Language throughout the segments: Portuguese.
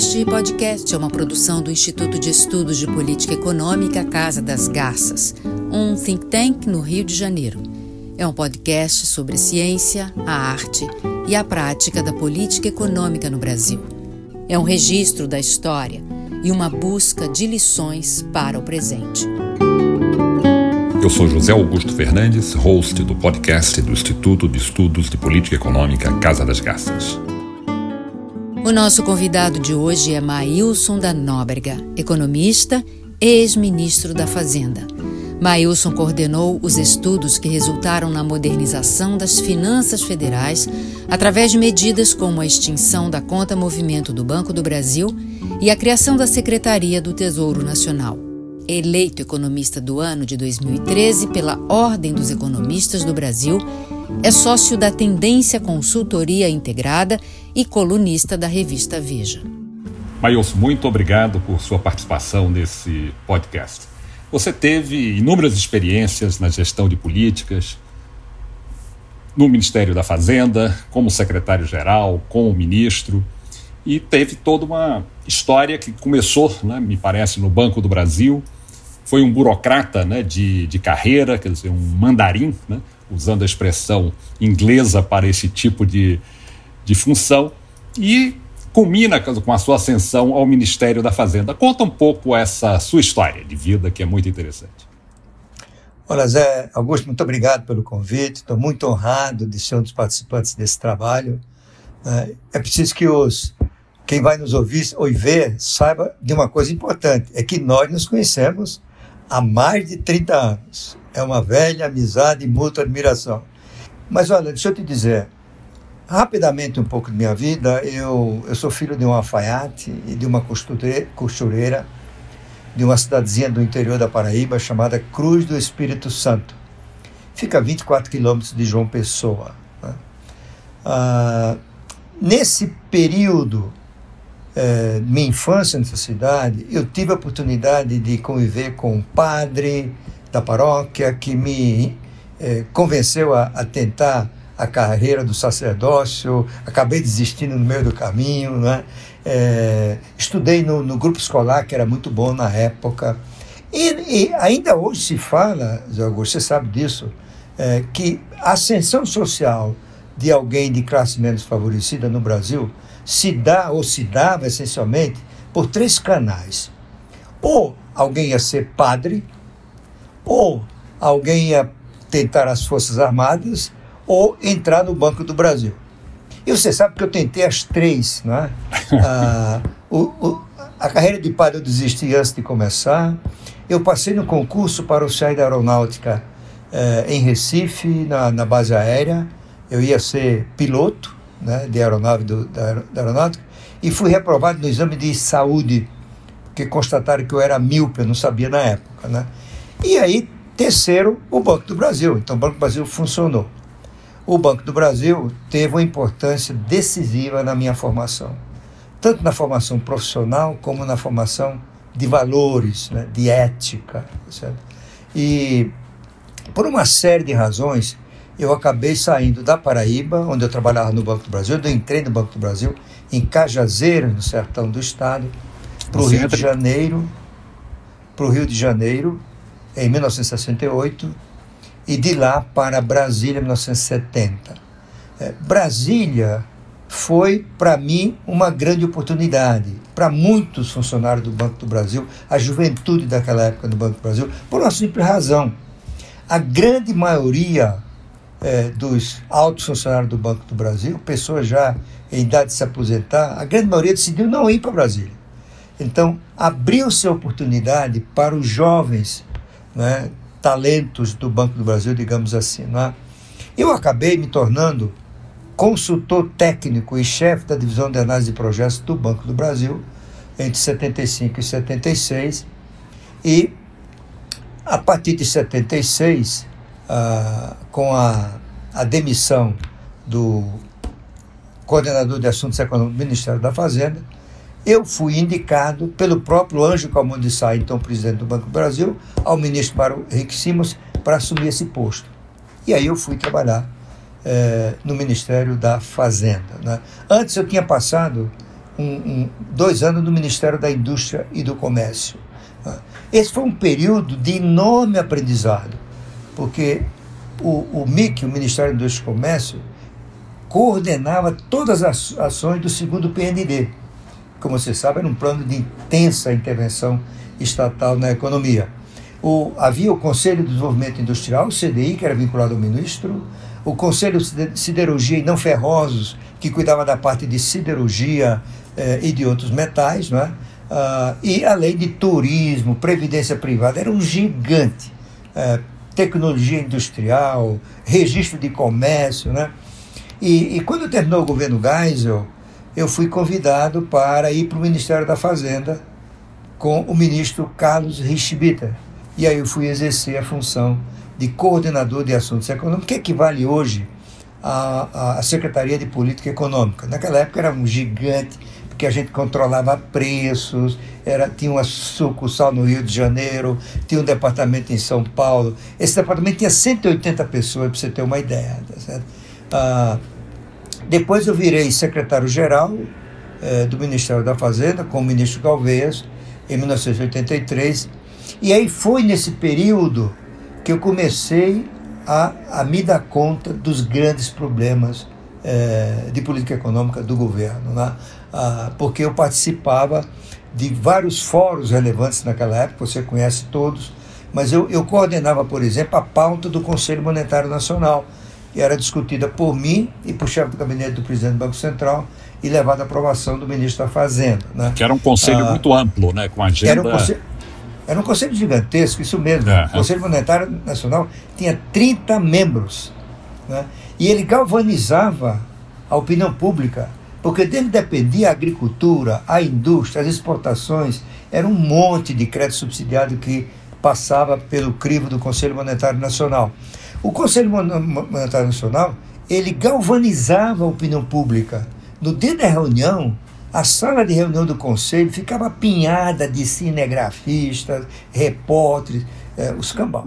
Este podcast é uma produção do Instituto de Estudos de Política Econômica Casa das Garças, um think tank no Rio de Janeiro. É um podcast sobre ciência, a arte e a prática da política econômica no Brasil. É um registro da história e uma busca de lições para o presente. Eu sou José Augusto Fernandes, host do podcast do Instituto de Estudos de Política Econômica Casa das Garças. O nosso convidado de hoje é Maílson da Nóbrega, economista, ex-ministro da Fazenda. Maílson coordenou os estudos que resultaram na modernização das finanças federais através de medidas como a extinção da conta movimento do Banco do Brasil e a criação da Secretaria do Tesouro Nacional. Eleito economista do ano de 2013 pela Ordem dos Economistas do Brasil, é sócio da Tendência Consultoria Integrada e colunista da revista Veja. Maílson, muito obrigado por sua participação nesse podcast. Você teve inúmeras experiências na gestão de políticas, no Ministério da Fazenda, como secretário-geral, como ministro, e teve toda uma história que começou, né, me parece, no Banco do Brasil. Foi um burocrata né, de, de carreira, quer dizer, um mandarim, né, usando a expressão inglesa para esse tipo de, de função, e culmina com a sua ascensão ao Ministério da Fazenda. Conta um pouco essa sua história de vida, que é muito interessante. Olá, Zé Augusto, muito obrigado pelo convite. Estou muito honrado de ser um dos participantes desse trabalho. É, é preciso que os quem vai nos ouvir ou ver saiba de uma coisa importante: é que nós nos conhecemos há mais de 30 anos. É uma velha amizade e mútua admiração. Mas olha, deixa eu te dizer, Rapidamente, um pouco de minha vida, eu, eu sou filho de um alfaiate e de uma costureira de uma cidadezinha do interior da Paraíba chamada Cruz do Espírito Santo. Fica a 24 quilômetros de João Pessoa. Né? Ah, nesse período, é, minha infância nessa cidade, eu tive a oportunidade de conviver com um padre da paróquia que me é, convenceu a, a tentar a carreira do sacerdócio, acabei desistindo no meio do caminho, né? É, estudei no, no, grupo escolar, que era muito bom na época. E, e ainda hoje se fala, Zé Augusto, você sabe disso, que a ascensão social de alguém de classe menos favorecida no Brasil se dá ou se dava essencialmente por três canais. Ou alguém ia ser padre, ou alguém ia tentar as Forças Armadas, ou entrar no Banco do Brasil. E você sabe que eu tentei as três, não é? Ah, o, o, a carreira de padre eu desisti antes de começar. Eu passei no concurso para o CIAI da Aeronáutica eh, em Recife, na, na, base aérea. Eu ia ser piloto né, de aeronave do, da, da aeronáutica e fui reprovado no exame de saúde, porque constataram que eu era míope, eu não sabia na época. Né? E aí, terceiro, o Banco do Brasil. Então, o Banco do Brasil funcionou o Banco do Brasil teve uma importância decisiva na minha formação, tanto na formação profissional como na formação de valores, né, de ética. Certo? E por uma série de razões, eu acabei saindo da Paraíba, onde eu trabalhava no Banco do Brasil, eu entrei no Banco do Brasil em Cajazeiras, no sertão do estado, para o Rio de Janeiro, para o Rio de Janeiro, em 1968 e de lá para Brasília, em 1970. É, Brasília foi, para mim, uma grande oportunidade. Para muitos funcionários do Banco do Brasil, a juventude daquela época do Banco do Brasil, por uma simples razão. A grande maioria é, dos altos funcionários do Banco do Brasil, pessoas já em idade de se aposentar, a grande maioria decidiu não ir para Brasília. Então, abriu-se a oportunidade para os jovens né, talentos do Banco do Brasil, digamos assim. É? Eu acabei me tornando consultor técnico e chefe da divisão de análise de projetos do Banco do Brasil entre 75 e 76 e a partir de 76 ah, com a, a demissão do coordenador de assuntos econômicos do Ministério da Fazenda eu fui indicado pelo próprio Anjo Calmon de Sá, então presidente do Banco do Brasil, ao ministro Mário Henrique Simons para assumir esse posto. E aí eu fui trabalhar é, no Ministério da Fazenda. Né? Antes eu tinha passado um, um, dois anos no Ministério da Indústria e do Comércio. Né? Esse foi um período de enorme aprendizado, porque o, o MIC, o Ministério da Indústria e Comércio, coordenava todas as ações do segundo PND. Como você sabe, era um plano de intensa intervenção estatal na economia. O, havia o Conselho de Desenvolvimento Industrial, o CDI, que era vinculado ao ministro, o Conselho de Siderurgia e Não Ferrosos, que cuidava da parte de siderurgia eh, e de outros metais, não é? Uh, e a lei de turismo, previdência privada, era um gigante. Uh, tecnologia industrial, registro de comércio, né? E, e, quando terminou o governo Geisel, eu fui convidado para ir para o Ministério da Fazenda com o ministro Carlos Richbiter. E aí eu fui exercer a função de coordenador de assuntos econômicos, que equivale hoje à, à Secretaria de Política Econômica. Naquela época era um gigante, porque a gente controlava preços, era, tinha uma sucursal no Rio de Janeiro, tinha um departamento em São Paulo. Esse departamento tinha 180 pessoas, para você ter uma ideia. Tá ah, depois eu virei secretário-geral eh, do Ministério da Fazenda, com o ministro Galvez, em 1983. E aí foi nesse período que eu comecei a, a me dar conta dos grandes problemas é, de política econômica do governo, né? ah, porque eu participava de vários fóruns relevantes naquela época, você conhece todos, mas eu, eu coordenava, por exemplo, a pauta do Conselho Monetário Nacional, que era discutida por mim e por chefe do gabinete do presidente do Banco Central e levada à aprovação do ministro da Fazenda. Né? Que era um conselho ah, muito amplo, né? com agenda... Era um conselho, era um conselho gigantesco, isso mesmo. É, o Conselho Monetário Nacional tinha 30 membros. Né? E ele galvanizava a opinião pública, porque dele dependia a agricultura, a indústria, as exportações. Era um monte de crédito subsidiado que passava pelo crivo do Conselho Monetário Nacional. O Conselho Monetário Nacional, ele galvanizava a opinião pública. No dia da reunião, a sala de reunião do conselho ficava apinhada de cinegrafistas, repórteres, eh, os cambal.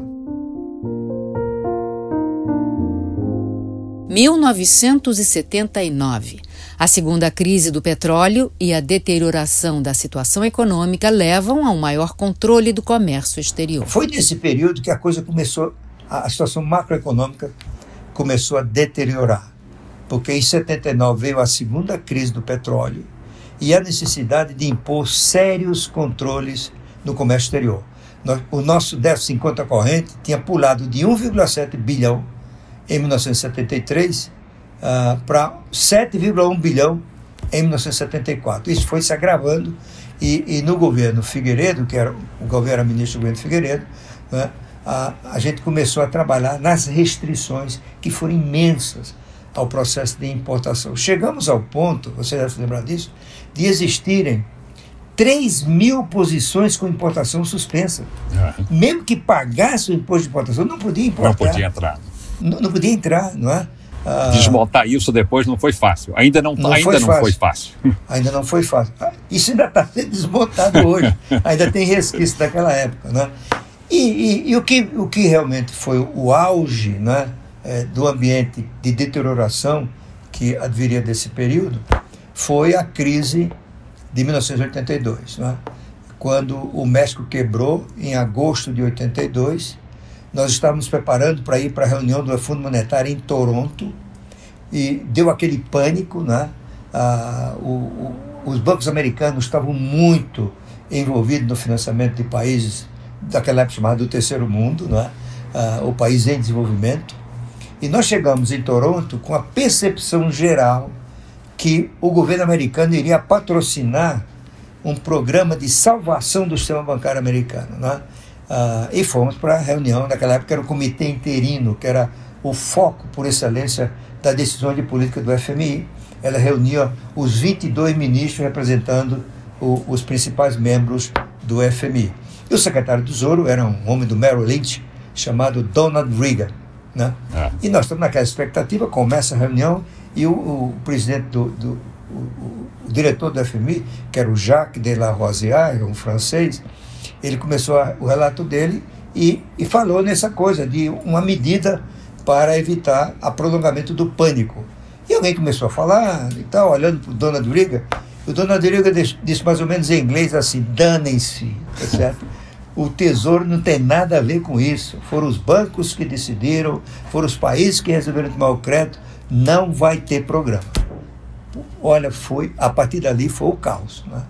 1979. A segunda crise do petróleo e a deterioração da situação econômica levam a um maior controle do comércio exterior. Foi nesse período que a coisa começou, a situação macroeconômica começou a deteriorar. Porque em 79 veio a segunda crise do petróleo e a necessidade de impor sérios controles no comércio exterior. O nosso déficit em conta corrente tinha pulado de 1,7 bilhão em 1973 uh, para 7,1 bilhão em 1974. Isso foi se agravando e, e, no governo Figueiredo, que era o governo ministro do governo Figueiredo, né, a, a gente começou a trabalhar nas restrições que foram imensas ao processo de importação. Chegamos ao ponto, você deve lembrar disso, de existirem 3 mil posições com importação suspensa. Uhum. Mesmo que pagasse o imposto de importação, não podia importar. Não podia entrar. Não, não podia entrar, não é? Ah, Desmontar isso depois não foi fácil. Ainda não, não, ainda foi, não fácil. foi fácil. Ainda não foi fácil. Ah, isso ainda está sendo desmontado hoje. ainda tem resquício daquela época. Né? E, e, e, o, que, o que realmente foi o auge né, é, do ambiente de deterioração que adviria desse período foi a crise de 1982, né? quando o México quebrou em agosto de 82. Nós estávamos preparando para ir para a reunião do Fundo Monetário em Toronto e deu aquele pânico, né? Ah, o, o, os bancos americanos estavam muito envolvidos no financiamento de países daquela época chamada do terceiro mundo, né? Ah, o país em desenvolvimento. E nós chegamos em Toronto com a percepção geral que o governo americano iria patrocinar um programa de salvação do sistema bancário americano. Né? Ah, e fomos para a reunião, naquela época era o comitê interino, que era o foco por excelência da decisão de política do FMI. Ela reunia os 22 ministros representando o, os principais membros do FMI. E o secretário do Tesouro era um homem do Merrill Lynch chamado Donald Reagan. Né? É. E nós estamos naquela expectativa, começa a reunião e o, o presidente do, do o, o, diretor do FMI, que era o Jacques de la Rosière, um francês, ele começou a, o relato dele e, e falou nessa coisa de uma medida para evitar o prolongamento do pânico. E alguém começou a falar e tal, olhando para o Donald Reagan, O Dona Adriga disse mais ou menos em inglês assim: danem-se, tá certo? O Tesouro não tem nada a ver com isso. Foram os bancos que decidiram, foram os países que resolveram tomar o crédito. Não vai ter programa. Olha, foi a partir dali foi o caos. Né?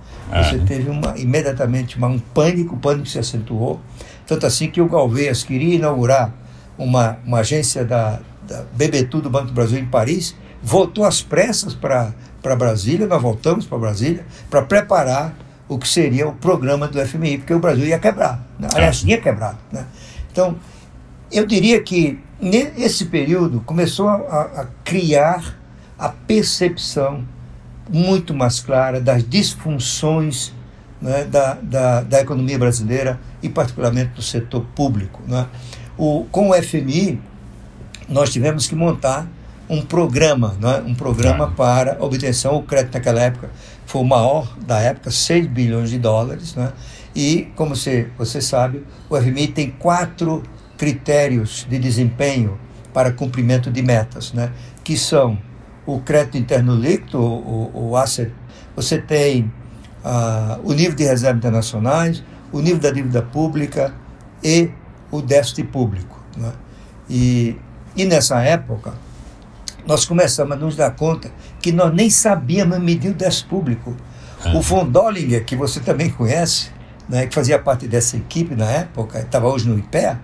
Você teve uma, imediatamente uma, um pânico, o pânico se acentuou. Tanto assim que o Galvez queria inaugurar uma, uma agência da, da BBTU do Banco do Brasil em Paris, voltou às pressas para Brasília, nós voltamos para Brasília, para preparar o que seria o programa do FMI, porque o Brasil ia quebrar. Né? Aliás, tinha quebrado. Né? Então, eu diria que nesse período começou a, a criar a percepção muito mais clara das disfunções né, da, da, da, economia brasileira e particularmente do setor público. Né? O, com o FMI, nós tivemos que montar um programa, né, um programa para obtenção, o crédito naquela época foi o maior da época, 6 bilhões de dólares, né? e como você, você sabe, o FMI tem quatro critérios de desempenho para cumprimento de metas, né? que são o crédito interno líquido, o, o asset, você tem uh, o nível de reservas internacionais, o nível da dívida pública e o déficit público. Né? E, e nessa época, nós começamos a nos dar conta que nós nem sabíamos medir o déficit público. O von Dollinger, que você também conhece, né, que fazia parte dessa equipe na época, estava hoje no IPEA,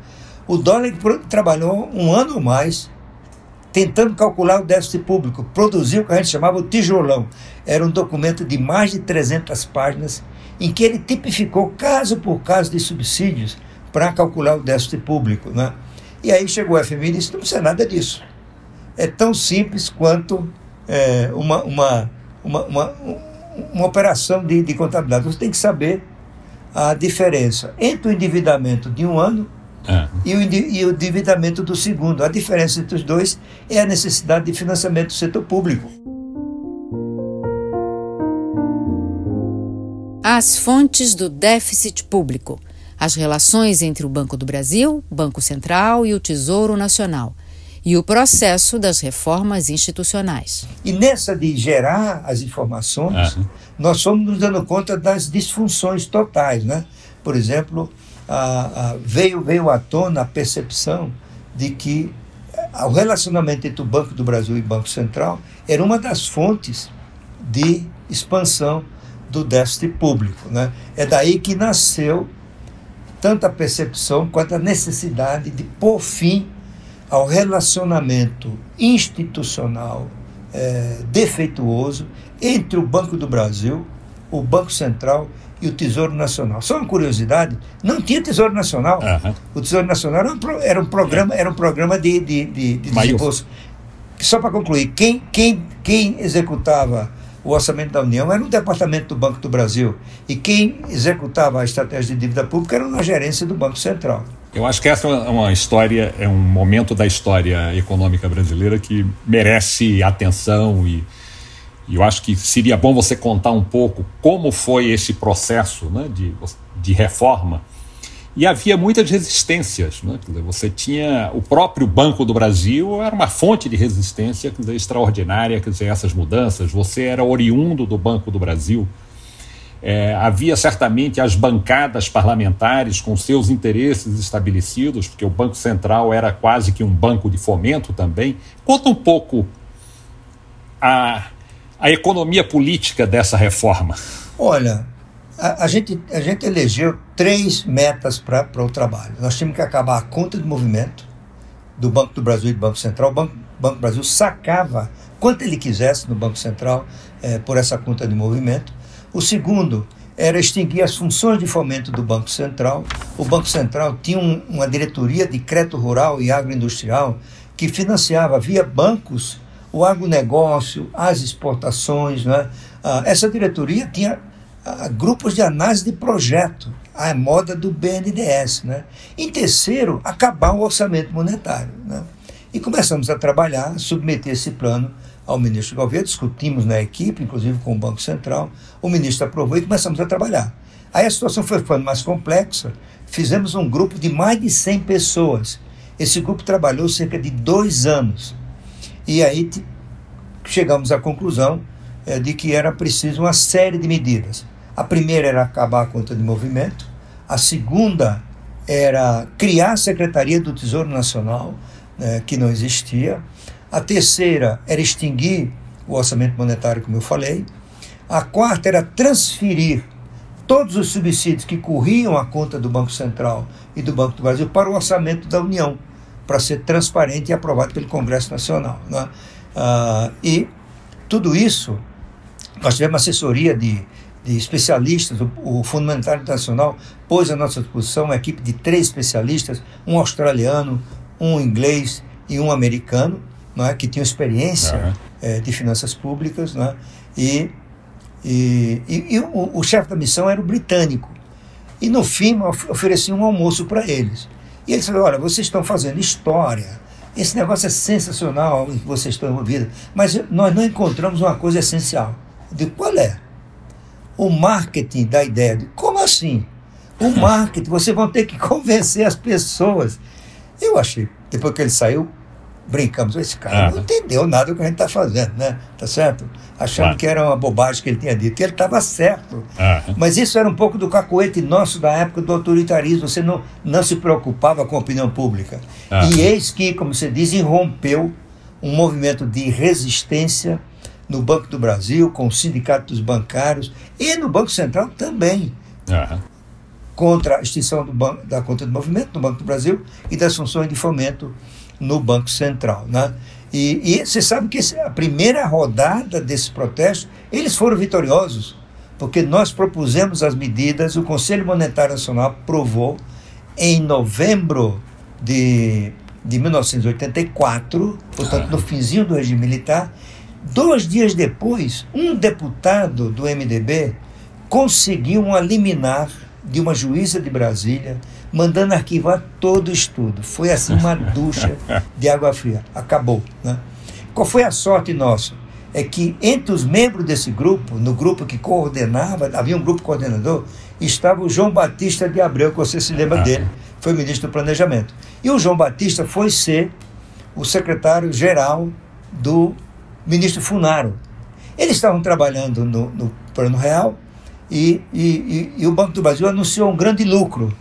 o Dollinger trabalhou um ano ou mais tentando calcular o déficit público, produziu o que a gente chamava o tijolão. Era um documento de mais de 300 páginas em que ele tipificou caso por caso de subsídios para calcular o déficit público. Né? E aí chegou o FMI e disse: não precisa nada disso. É tão simples quanto é, uma, uma, uma, uma, uma operação de, de contabilidade. Você tem que saber a diferença entre o endividamento de um ano é. e, o, e o endividamento do segundo. A diferença entre os dois é a necessidade de financiamento do setor público. As fontes do déficit público. As relações entre o Banco do Brasil, Banco Central e o Tesouro Nacional. E o processo das reformas institucionais. E nessa de gerar as informações, é. nós fomos nos dando conta das disfunções totais. Né? Por exemplo, veio, veio à tona a percepção de que eh, o relacionamento entre o Banco do Brasil e o Banco Central era uma das fontes de expansão do déficit público. Né? É daí que nasceu tanto a percepção quanto a necessidade de pôr fim ao relacionamento institucional é, defeituoso entre o Banco do Brasil, o Banco Central e o Tesouro Nacional. Só uma curiosidade, não tinha Tesouro Nacional. Uhum. O Tesouro Nacional era um, era um programa, era um programa de, de, de, de desembolso. Só para concluir, quem, quem, quem executava o orçamento da União era no departamento do Banco do Brasil. E quem executava a estratégia de dívida pública era na gerência do Banco Central. Eu acho que essa é uma história, é um momento da história econômica brasileira que merece atenção e e eu acho que seria bom você contar um pouco como foi esse processo né, de, de reforma. E havia muitas resistências. Né? Você tinha o próprio Banco do Brasil, era uma fonte de resistência dizer, extraordinária, quer dizer, essas mudanças. Você era oriundo do Banco do Brasil. É, havia certamente as bancadas parlamentares com seus interesses estabelecidos, porque o Banco Central era quase que um banco de fomento também. Conta um pouco a a economia política dessa reforma? Olha, a, a gente, a gente elegeu três metas para o trabalho. Nós tínhamos que acabar a conta de movimento do Banco do Brasil e do Banco Central. O Banco, Banco do Brasil sacava quanto ele quisesse no Banco Central eh, por essa conta de movimento. O segundo era extinguir as funções de fomento do Banco Central. O Banco Central tinha um, uma diretoria de crédito rural e agroindustrial que financiava via bancos o agronegócio, as exportações. Né? Ah, essa diretoria tinha ah, grupos de análise de projeto, a moda do BNDES. Né? Em terceiro, acabar o orçamento monetário. Né? E começamos a trabalhar, submeter esse plano ao ministro Gouveia, discutimos na equipe, inclusive com o Banco Central, o ministro aprovou e começamos a trabalhar. Aí a situação foi ficando mais complexa, fizemos um grupo de mais de 100 pessoas. Esse grupo trabalhou cerca de dois anos e aí chegamos à conclusão é, de que era preciso uma série de medidas. A primeira era acabar a conta de movimento, a segunda era criar a Secretaria do Tesouro Nacional, né, que não existia, a terceira era extinguir o orçamento monetário, como eu falei, a quarta era transferir todos os subsídios que corriam a conta do Banco Central e do Banco do Brasil para o orçamento da União, para ser transparente e aprovado pelo Congresso Nacional. Né? Ah, e tudo isso, nós tivemos assessoria de, de especialistas, o, o Fundo Monetário Internacional pôs à nossa disposição uma equipe de três especialistas, um australiano, um inglês e um americano, não é, que tinham experiência uhum. é, de finanças públicas, não é, e e, e, e o, o chefe da missão era o britânico. E no fim ofereci um almoço para eles. E eles falaram: olha, vocês estão fazendo história. Esse negócio é sensacional em que vocês estão envolvidos. Mas nós não encontramos uma coisa essencial. De qual é? O marketing da ideia. De, como assim? O marketing, vocês vão ter que convencer as pessoas. Eu achei, depois que ele saiu, brincamos, esse cara não entendeu nada do que a gente está fazendo, né? Tá certo? Achando claro. que era uma bobagem que ele tinha dito. E ele estava certo. Mas isso era um pouco do cacoete nosso da época do autoritarismo. Você não, não se preocupava com a opinião pública. E eis que, como você diz, irrompeu um movimento de resistência no Banco do Brasil, com o Sindicato dos Bancários e no Banco Central também. Contra a extinção do banco, da conta de movimento no Banco do Brasil e das funções de fomento no Banco Central. Né? E, e você sabe que a primeira rodada desse protesto, eles foram vitoriosos, porque nós propusemos as medidas, o Conselho Monetário Nacional aprovou em novembro de, de 1984, portanto, no finzinho do regime militar. Dois dias depois, um deputado do MDB conseguiu uma liminar de uma juíza de Brasília mandando arquivar todo o estudo. Foi assim uma ducha de água fria. Acabou. Né? Qual foi a sorte nossa? É que entre os membros desse grupo, no grupo que coordenava, havia um grupo coordenador, estava o João Batista de Abreu, que você se lembra dele, foi ministro do Planejamento. E o João Batista foi ser o secretário-geral do ministro Funaro. Eles estavam trabalhando no, no Plano Real e, e, e, e o Banco do Brasil anunciou um grande lucro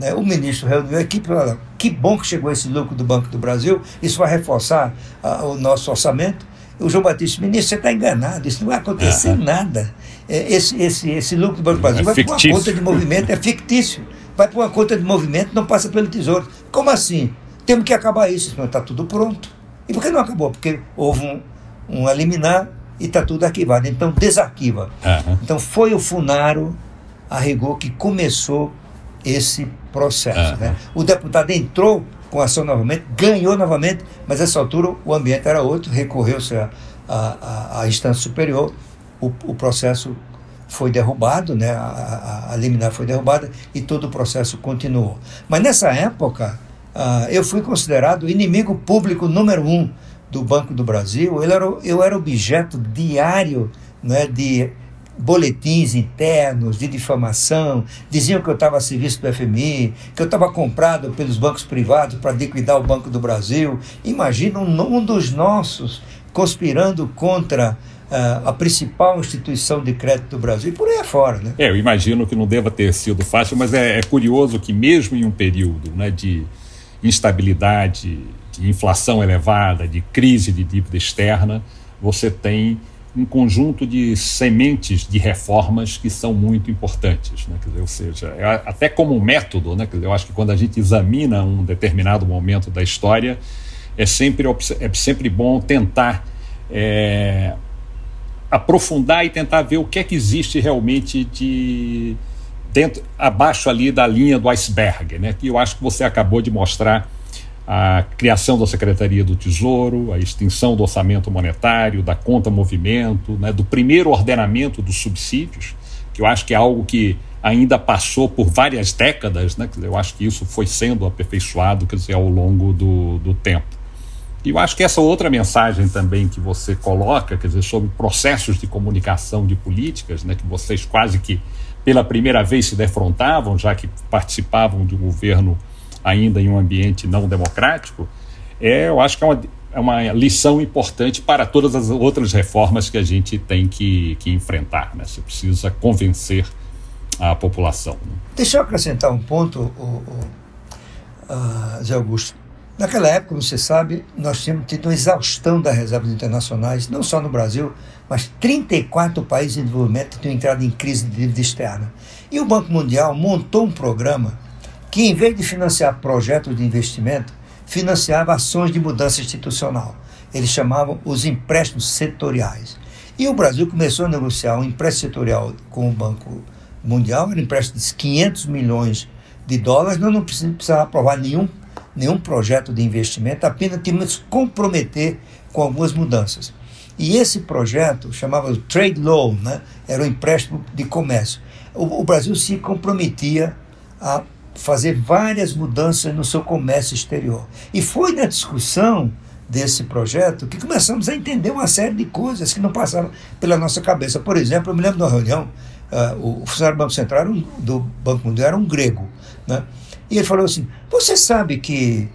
né? O ministro reuniu a equipe e falou: que bom que chegou esse lucro do Banco do Brasil, isso vai reforçar uh, o nosso orçamento. O João Batista, ministro, você está enganado, isso não vai acontecer nada. É, esse, esse, esse lucro do Banco do Brasil é vai para uma conta de movimento, é fictício. Vai para uma conta de movimento, não passa pelo tesouro. Como assim? Temos que acabar isso, senão está tudo pronto. E por que não acabou? Porque houve um, um eliminar e está tudo arquivado. Então desarquiva. Uhum. Então foi o Funaro, a rigor, que começou esse processo. Né? O deputado entrou com ação novamente, ganhou novamente, mas nessa altura o ambiente era outro, recorreu-se à, instância superior, o, o processo foi derrubado, né? a, a, a liminar foi derrubada e todo o processo continuou. Mas nessa época, uh, eu fui considerado inimigo público número um do Banco do Brasil, eu era, eu era objeto diário né, de boletins internos de difamação, diziam que eu estava a serviço do FMI, que eu estava comprado pelos bancos privados para liquidar o Banco do Brasil. Imagina um, dos nossos conspirando contra uh, a principal instituição de crédito do Brasil e por aí afora. Né? É, eu imagino que não deva ter sido fácil, mas é, é curioso que mesmo em um período né, de instabilidade, de inflação elevada, de crise de dívida externa, você tem um conjunto de sementes de reformas que são muito importantes. Né? Dizer, ou seja, é até como método, né? Dizer, eu acho que quando a gente examina um determinado momento da história, é sempre, é sempre bom tentar é, aprofundar e tentar ver o que é que existe realmente de dentro, abaixo ali da linha do iceberg, né? que eu acho que você acabou de mostrar a criação da Secretaria do Tesouro, a extinção do orçamento monetário, da conta movimento, né, do primeiro ordenamento dos subsídios, que eu acho que é algo que ainda passou por várias décadas, né, eu acho que isso foi sendo aperfeiçoado quer dizer, ao longo do, do tempo. E eu acho que essa outra mensagem também que você coloca, quer dizer, sobre processos de comunicação de políticas, né, que vocês quase que pela primeira vez se defrontavam, já que participavam de um governo ainda em um ambiente não democrático, é, eu acho que é uma, é uma lição importante para todas as outras reformas que a gente tem que, que enfrentar. Né? Você precisa convencer a população. Né? Deixa eu acrescentar um ponto, o, o, uh, Zé Augusto. Naquela época, como você sabe, nós tínhamos tido uma exaustão das reservas internacionais, não só no Brasil, mas 34 países em desenvolvimento tinham entrado em crise de dívida externa. E o Banco Mundial montou um programa que, em vez de financiar projetos de investimento, financiava ações de mudança institucional. Eles chamavam os empréstimos setoriais. E o Brasil começou a negociar um empréstimo setorial com o Banco Mundial, era um empréstimo de 500 milhões de dólares, nós não precisávamos aprovar nenhum, nenhum projeto de investimento, apenas tínhamos que comprometer com algumas mudanças. E esse projeto chamava Trade Loan, né? era um empréstimo de comércio. O, o Brasil se comprometia a fazer várias mudanças no seu comércio exterior. E foi na discussão desse projeto que começamos a entender uma série de coisas que não passavam pela nossa cabeça. Por exemplo, eu me lembro de uma reunião, uh, o funcionário do Banco Central um, do Banco Mundial era um grego, né? e ele falou assim, você sabe que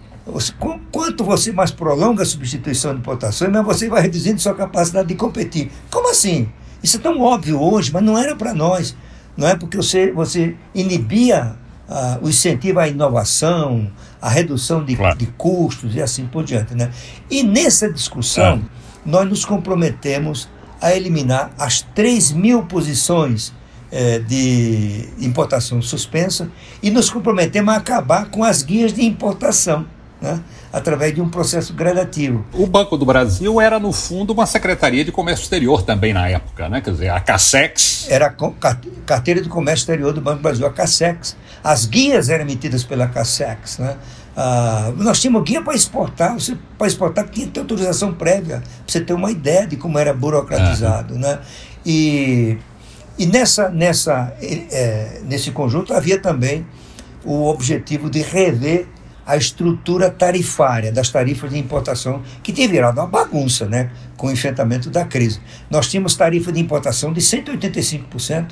quanto você mais prolonga a substituição de importações, mas você vai reduzindo sua capacidade de competir. Como assim? Isso é tão óbvio hoje, mas não era para nós. Não é porque você, você inibia uh, o incentivo à inovação, a redução de, claro. de, custos e assim por diante. Né? E nessa discussão, é. nós nos comprometemos a eliminar as 3 mil posições eh, de importação suspensa e nos comprometemos a acabar com as guias de importação. Né? através de um processo gradativo. O Banco do Brasil era, no fundo, uma secretaria de comércio exterior também na época, né? Quer dizer, a CASEX. Era a carteira de comércio exterior do Banco do Brasil, a CASEX. As guias eram emitidas pela CASEX, né? Ah, nós tínhamos guia para exportar, você para exportar tinha que ter autorização prévia, para você ter uma ideia de como era burocratizado. Uhum. Né? E, e nessa, nessa, é, nesse conjunto havia também o objetivo de rever a estrutura tarifária das tarifas de importação, que tem virado uma bagunça né, com o enfrentamento da crise. Nós tínhamos tarifa de importação de 185%,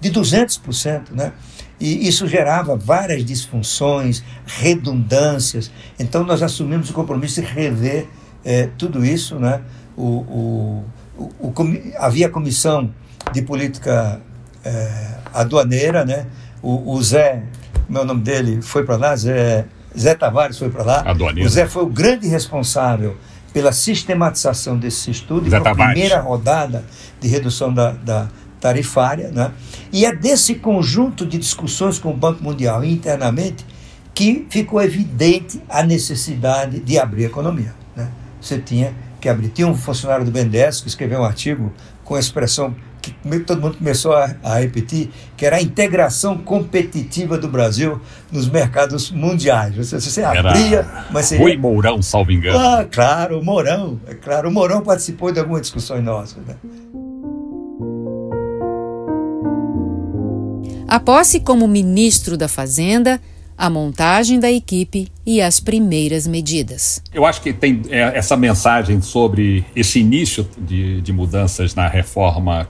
de 200%, né? E isso gerava várias disfunções, redundâncias. Então nós assumimos o compromisso de rever é, tudo isso, né? O, o, o, o havia a comissão de política é, aduaneira, né? O, o Zé, meu nome dele, foi para lá, Zé Zé Tavares foi para lá. O Zé foi o grande responsável pela sistematização desse estudo, Zé a primeira rodada de redução da, da tarifária. Né? E é desse conjunto de discussões com o Banco Mundial internamente que ficou evidente a necessidade de abrir a economia. Né? Você tinha que abrir. Tinha um funcionário do BNDES que escreveu um artigo com a expressão que todo mundo começou a, a, repetir, que era a integração competitiva do Brasil nos mercados mundiais. Você, você abria, mas você... Rui Mourão, salvo engano. Ah, claro, o Mourão. É claro, o Mourão participou de algumas discussões nossas. Né? A posse como ministro da Fazenda a montagem da equipe e as primeiras medidas. Eu acho que tem é, essa mensagem sobre esse início de, de mudanças na reforma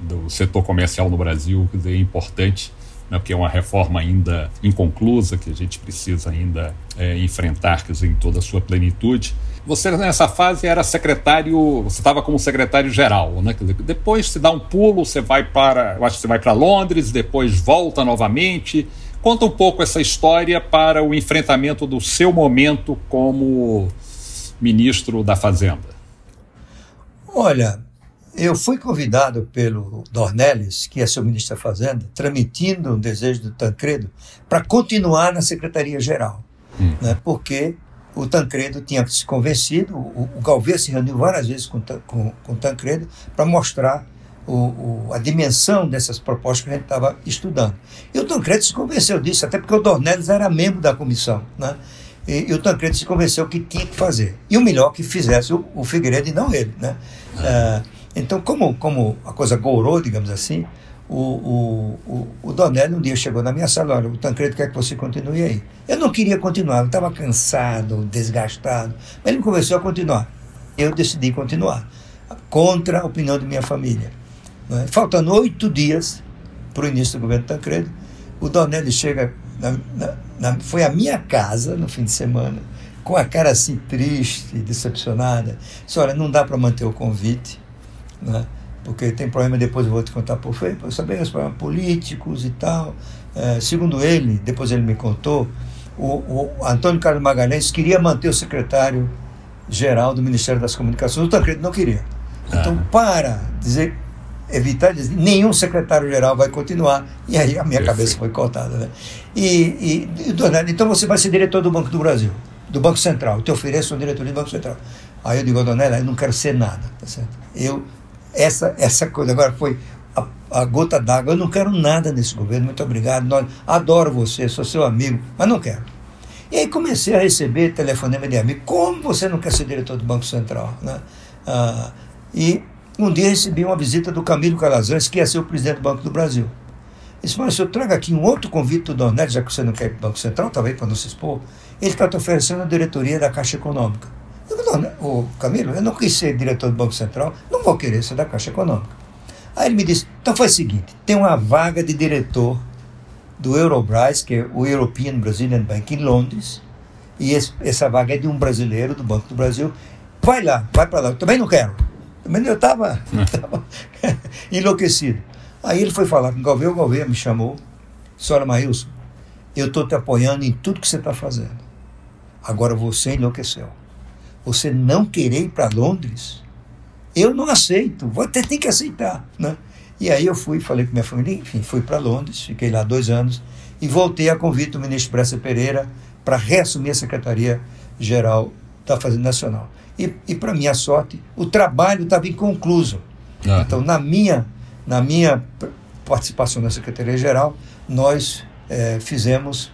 do setor comercial no Brasil é importante, né, porque é uma reforma ainda inconclusa, que a gente precisa ainda é, enfrentar dizer, em toda a sua plenitude. Você nessa fase era secretário, você estava como secretário-geral, né? Dizer, depois você dá um pulo, você vai para, eu acho que você vai para Londres, depois volta novamente Conta um pouco essa história para o enfrentamento do seu momento como ministro da Fazenda. Olha, eu fui convidado pelo Dornelles, que é seu ministro da Fazenda, transmitindo um desejo do Tancredo para continuar na Secretaria-Geral, hum. né, porque o Tancredo tinha se convencido, o, o Galvez se reuniu várias vezes com, com, com o Tancredo para mostrar o, o, a dimensão dessas propostas que a gente estava estudando. E o Tancredo se convenceu disso, até porque o Dornelles era membro da comissão. Né? E, e, o Tancredo se convenceu que tinha que fazer. E o melhor que fizesse o, o Figueiredo e não ele. Né? Ah. então, como, como a coisa gorou, digamos assim, o, o, o, Donelli um dia chegou na minha sala, olha, o Tancredo quer que você continue aí. Eu não queria continuar, eu estava cansado, desgastado, mas ele me convenceu a continuar. Eu decidi continuar, contra a opinião de minha família. Né? Faltando oito dias para o início do governo Tancredo, o Donelli chega, na, na, na, foi à minha casa no fim de semana, com a cara assim triste, decepcionada. Disse, olha, não dá para manter o convite, né? porque tem problema, depois eu vou te contar por foi, eu sabia os problemas políticos e tal. É, segundo ele, depois ele me contou, o, o Antônio Carlos Magalhães queria manter o secretário geral do Ministério das Comunicações, o Tancredo não queria. Então, ah. para dizer, evitar dizer, nenhum secretário-geral vai continuar, e aí a minha Perfeito. cabeça foi cortada. Né? E, e, e, então você vai ser diretor do Banco do Brasil, do Banco Central, eu te ofereço uma diretoria do Banco Central. Aí eu digo, Donela, eu não quero ser nada, tá certo? Eu, essa, essa coisa agora foi a, a gota d'água, eu não quero nada nesse governo, muito obrigado, nós, adoro você, sou seu amigo, mas não quero. E aí comecei a receber telefonema de amigo, como você não quer ser diretor do Banco Central? Né? Ah, e um dia recebi uma visita do Camilo Calazans, que ia ser o presidente do Banco do Brasil. Ele disse, eu trago aqui um outro convite do Donelli, já que você não quer ir para o Banco Central, talvez para não se expor. Ele está te oferecendo a diretoria da Caixa Econômica. Eu falei, o Camilo, eu não quis ser diretor do Banco Central, não vou querer ser da Caixa Econômica. Aí ele me disse, então faz o seguinte, tem uma vaga de diretor do Eurobras, que é o European Brazilian Bank, em Londres, e esse, essa vaga é de um brasileiro do Banco do Brasil. Vai lá, vai para lá. Eu também não quero. Também eu estava enlouquecido. Aí ele foi falar com o Galvão, o Galvão me chamou. Senhora Maílson, eu estou te apoiando em tudo que você está fazendo. Agora você enlouqueceu. Você não querer ir para Londres, eu não aceito. Você tem que aceitar. Né? E aí eu fui, falei com minha família, enfim, fui para Londres, fiquei lá dois anos e voltei a convite do ministro Bressa Pereira para reassumir a Secretaria-Geral da Fazenda Nacional. E, e para minha sorte, o trabalho estava inconcluso. Ah. Então, na minha, na minha participação na Secretaria-Geral, nós é, fizemos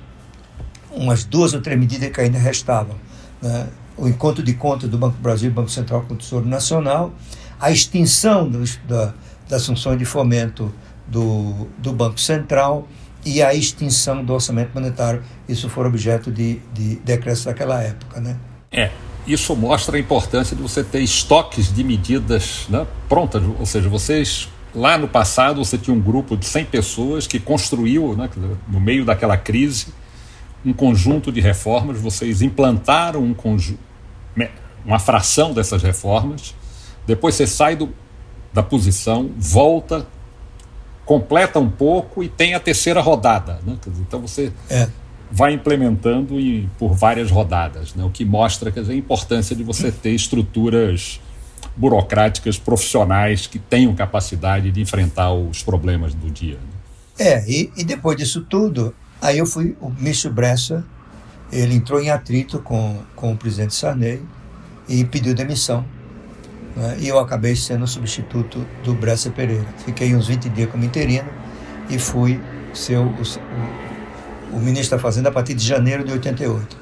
umas duas ou três medidas que ainda restavam. Né? O encontro de contas do Banco do Brasil e Banco Central com o Tesouro Nacional, a extinção dos, da, das funções de fomento do, do Banco Central e a extinção do orçamento monetário. Isso foi objeto de, de decreto daquela época. Né? É, isso mostra a importância de você ter estoques de medidas né, prontas, ou seja, vocês lá no passado você tinha um grupo de 100 pessoas que construiu, né, no meio daquela crise, um conjunto de reformas, vocês implantaram um conjunto, uma fração dessas reformas, depois você sai do, da posição, volta, completa um pouco e tem a terceira rodada. Né? Então você é. Vai implementando e, por várias rodadas, né? o que mostra quer dizer, a importância de você ter estruturas burocráticas profissionais que tenham capacidade de enfrentar os problemas do dia. Né? É, e, e, depois disso tudo, aí eu fui, o Michel Bressa, ele entrou em atrito com, com o presidente Sarney e pediu demissão né? e eu acabei sendo substituto do Bressa Pereira. Fiquei uns 20 dias como interino e fui ser o, o, o, ministro da Fazenda a partir de janeiro de 88.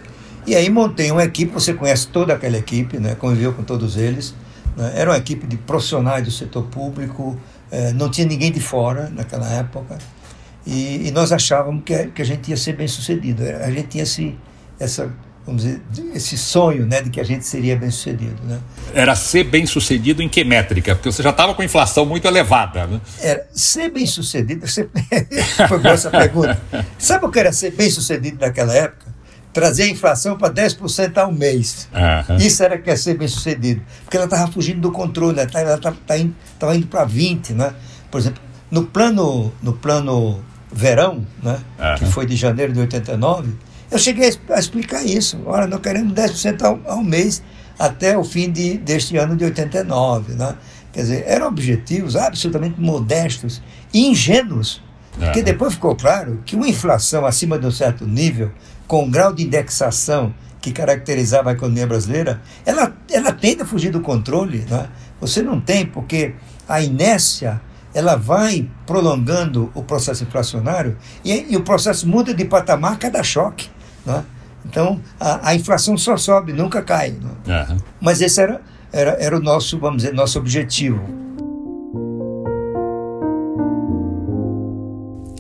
E aí montei uma equipe, você conhece toda aquela equipe, né? conviveu com todos eles. Né? Era uma equipe de profissionais do setor público, eh, não tinha ninguém de fora naquela época. E, e nós achávamos que, que a gente ia ser bem sucedido. A gente tinha esse, essa vamos dizer, esse sonho né, de que a gente seria bem sucedido. Né? Era ser bem sucedido em que métrica? Porque você já estava com inflação muito elevada. Né? Era ser bem sucedido. Ser... Foi boa essa pergunta. Sabe o que era ser bem sucedido naquela época? Trazer a inflação para 10% ao mês. Uhum. Isso era que é ser bem sucedido. Porque ela estava fugindo do controle, ela estava tá, tá indo, indo para 20%. Né? Por exemplo, no plano, no plano verão, né, uhum. que foi de janeiro de 89, eu cheguei a explicar isso. Olha, nós queremos 10% ao, ao mês até o fim de, deste ano de 89. Né? Quer dizer, eram objetivos absolutamente modestos e ingênuos. Porque depois ficou claro que uma inflação acima de um certo nível, com o grau de indexação que caracterizava a economia brasileira, ela, ela tende a fugir do controle. Né? Você não tem, porque a inércia ela vai prolongando o processo inflacionário e, e o processo muda de patamar a cada choque. Né? Então, a, a, inflação só sobe, nunca cai. Né? Uhum. Mas esse era, era, era o nosso, vamos dizer, nosso objetivo.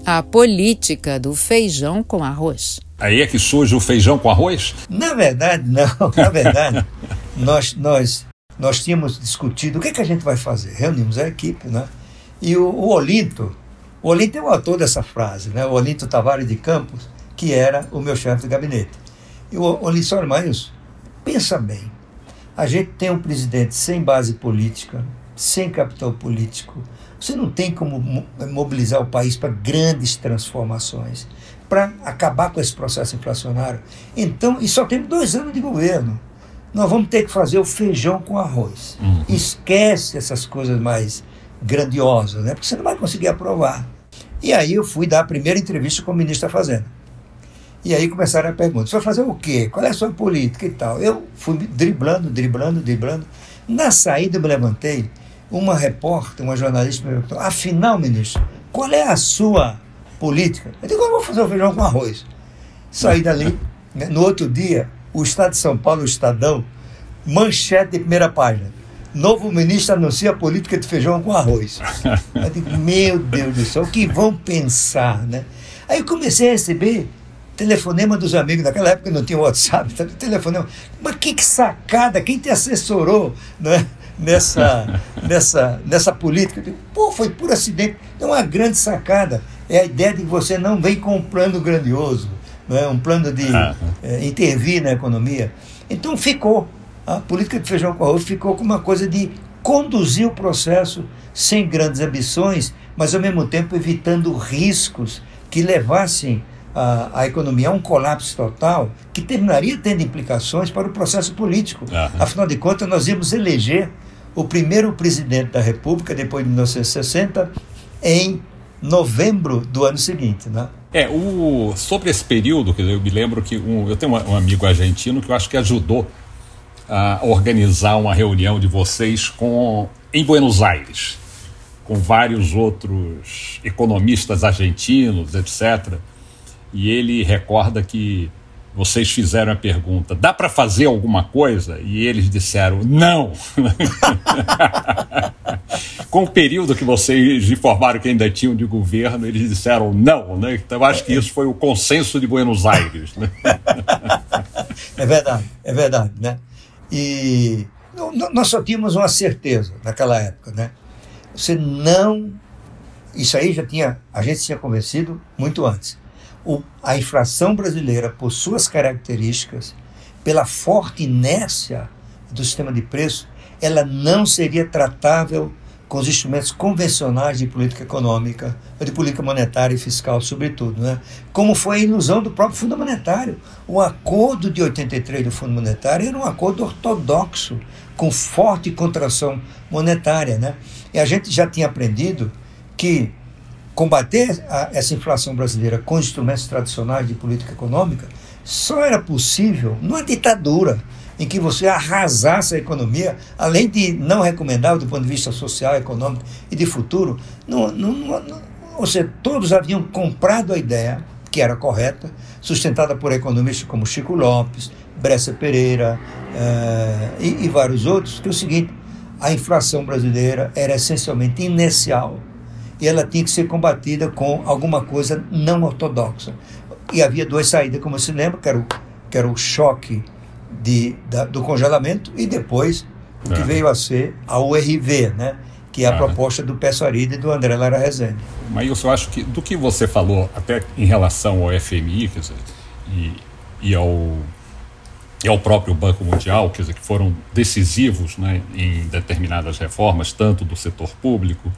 A política do feijão com arroz. Aí é que surge o feijão com arroz? Na verdade, não. Na verdade, nós, nós, nós tínhamos discutido o que, é que a gente vai fazer. Reunimos a equipe, né? E o, o Olinto, o Olinto é o autor dessa frase, né? O Olinto Tavares de Campos, que era o meu chefe de gabinete. E o Olissório Maílson, pensa bem, a gente tem um presidente sem base política, sem capital político. Você não tem como mobilizar o país para grandes transformações, para acabar com esse processo inflacionário. Então, e só temos dois anos de governo. Nós vamos ter que fazer o feijão com arroz. Uhum. Esquece essas coisas mais grandiosas, né? porque você não vai conseguir aprovar. E aí eu fui dar a primeira entrevista com o ministro da Fazenda. E aí começaram a perguntar: você vai fazer o quê? Qual é a sua política e tal? Eu fui driblando, driblando, driblando. Na saída eu me levantei, uma repórter, uma jornalista me perguntou: afinal, ministro, qual é a sua política? Eu digo: eu vou fazer o feijão com arroz. Saí dali. Né? No outro dia, o Estado de São Paulo, o Estadão, manchete de primeira página. Novo ministro anuncia a política de feijão com arroz. Eu digo, meu Deus do céu, o que vão pensar, né? Aí comecei a receber telefonema dos amigos, naquela época não tinha WhatsApp, então, telefonema. Mas que, que sacada, quem te assessorou né, nessa, nessa, nessa política? Pô, foi por acidente. É uma grande sacada. É a ideia de que você não vem com um plano grandioso, né, um plano de é, intervir na economia. Então ficou. A política de feijão com arroz ficou com uma coisa de conduzir o processo sem grandes ambições, mas ao mesmo tempo evitando riscos que levassem a, a economia a um colapso total que terminaria tendo implicações para o processo político. Uhum. Afinal de contas, nós íamos eleger o primeiro presidente da República, depois de 1960, em novembro do ano seguinte. Né? É, o, sobre esse período, eu me lembro que um, eu tenho um, um amigo argentino que eu acho que ajudou a organizar uma reunião de vocês com, em Buenos Aires, com vários outros economistas argentinos, etc e ele recorda que vocês fizeram a pergunta: dá para fazer alguma coisa? E eles disseram: não. Com o período que vocês informaram que ainda tinham de governo, eles disseram não. Né? Então, acho que isso foi o consenso de Buenos Aires. Né? é verdade, é verdade. Né? E nós só tínhamos uma certeza naquela época. Né? Você não. Isso aí já tinha. A gente tinha convencido muito antes o, a inflação brasileira, por suas características, pela forte inércia do sistema de preço, ela não seria tratável com os instrumentos convencionais de política econômica, de política monetária e fiscal, sobretudo, né? como foi a ilusão do próprio Fundo Monetário. O acordo de 83 do Fundo Monetário era um acordo ortodoxo, com forte contração monetária. Né? E a gente já tinha aprendido que combater a, essa inflação brasileira com instrumentos tradicionais de política econômica só era possível numa ditadura em que você arrasasse a economia, além de não recomendável do ponto de vista social, econômico e de futuro, ou seja, todos haviam comprado a ideia, que era correta, sustentada por economistas como Chico Lopes, Bressa Pereira eh, e, e vários outros, que é o seguinte, a inflação brasileira era essencialmente inercial, e ela tinha que ser combatida com alguma coisa não ortodoxa. E havia duas saídas, como se lembra, que era o, que era o choque de, da, do congelamento e depois o que é. veio a ser a URV, né? que é a é. proposta do Pessoarida e do André Lara Rezende. Mas eu acho que do que você falou, até em relação ao FMI dizer, e, e, ao, e ao próprio Banco Mundial, quer dizer, que foram decisivos né, em determinadas reformas, tanto do setor público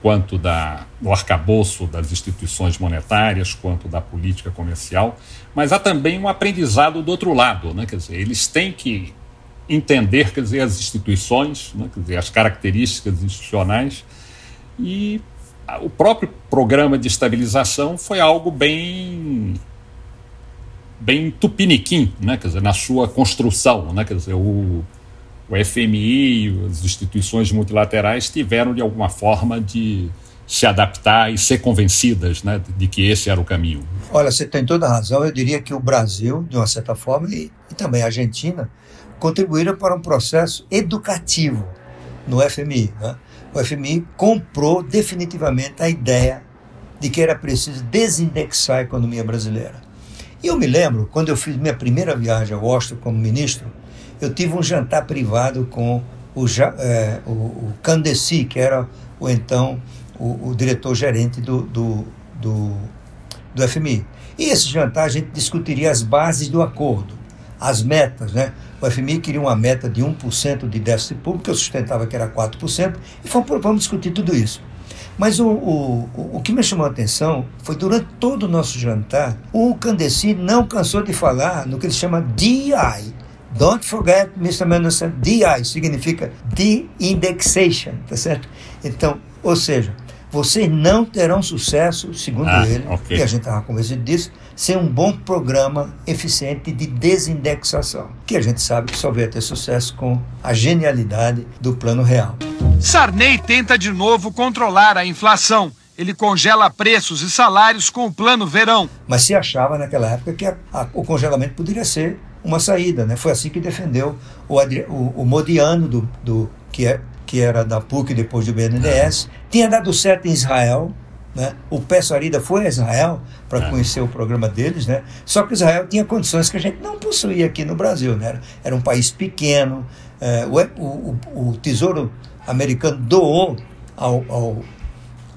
quanto da, do arcabouço das instituições monetárias, quanto da política comercial, mas há também um aprendizado do outro lado, né? quer dizer, eles têm que entender, quer dizer, as instituições, né? quer dizer, as características institucionais e o próprio programa de estabilização foi algo bem bem tupiniquim, né? quer dizer, na sua construção, né? quer dizer, o o FMI e as instituições multilaterais tiveram de alguma forma de se adaptar e ser convencidas né, de que esse era o caminho. Olha, você tem toda a razão. Eu diria que o Brasil, de uma certa forma, e, e também a Argentina, contribuíram para um processo educativo no FMI. Né? O FMI comprou definitivamente a ideia de que era preciso desindexar a economia brasileira. E eu me lembro, quando eu fiz minha primeira viagem a Washington como ministro, eu tive um jantar privado com o, é, o, o Candeci, que era o então o, o diretor-gerente do, do, do, do FMI. E esse jantar a gente discutiria as bases do acordo, as metas, né? O FMI queria uma meta de 1% de déficit público, eu sustentava que era 4%, e fomos, vamos discutir tudo isso. Mas o, o, o que me chamou a atenção foi durante todo o nosso jantar, o Candeci não cansou de falar no que ele chama DI. Don't forget, Mr. Mendelssohn, DI significa de-indexation, tá certo? Então, ou seja, vocês não terão sucesso, segundo ah, ele, okay. e a gente estava convencido disso, sem um bom programa eficiente de desindexação, que a gente sabe que só vai ter sucesso com a genialidade do plano real. Sarney tenta de novo controlar a inflação. Ele congela preços e salários com o plano verão. Mas se achava naquela época que a, a, o congelamento poderia ser uma saída, né? Foi assim que defendeu o, o, o Modiano, do, do, que é que era da PUC depois do BNDES, tinha dado certo em Israel, né? O Peço Arida foi a Israel para é. conhecer o programa deles, né? Só que Israel tinha condições que a gente não possuía aqui no Brasil, né? Era um país pequeno, é, o, o, o, Tesouro Americano doou ao, ao,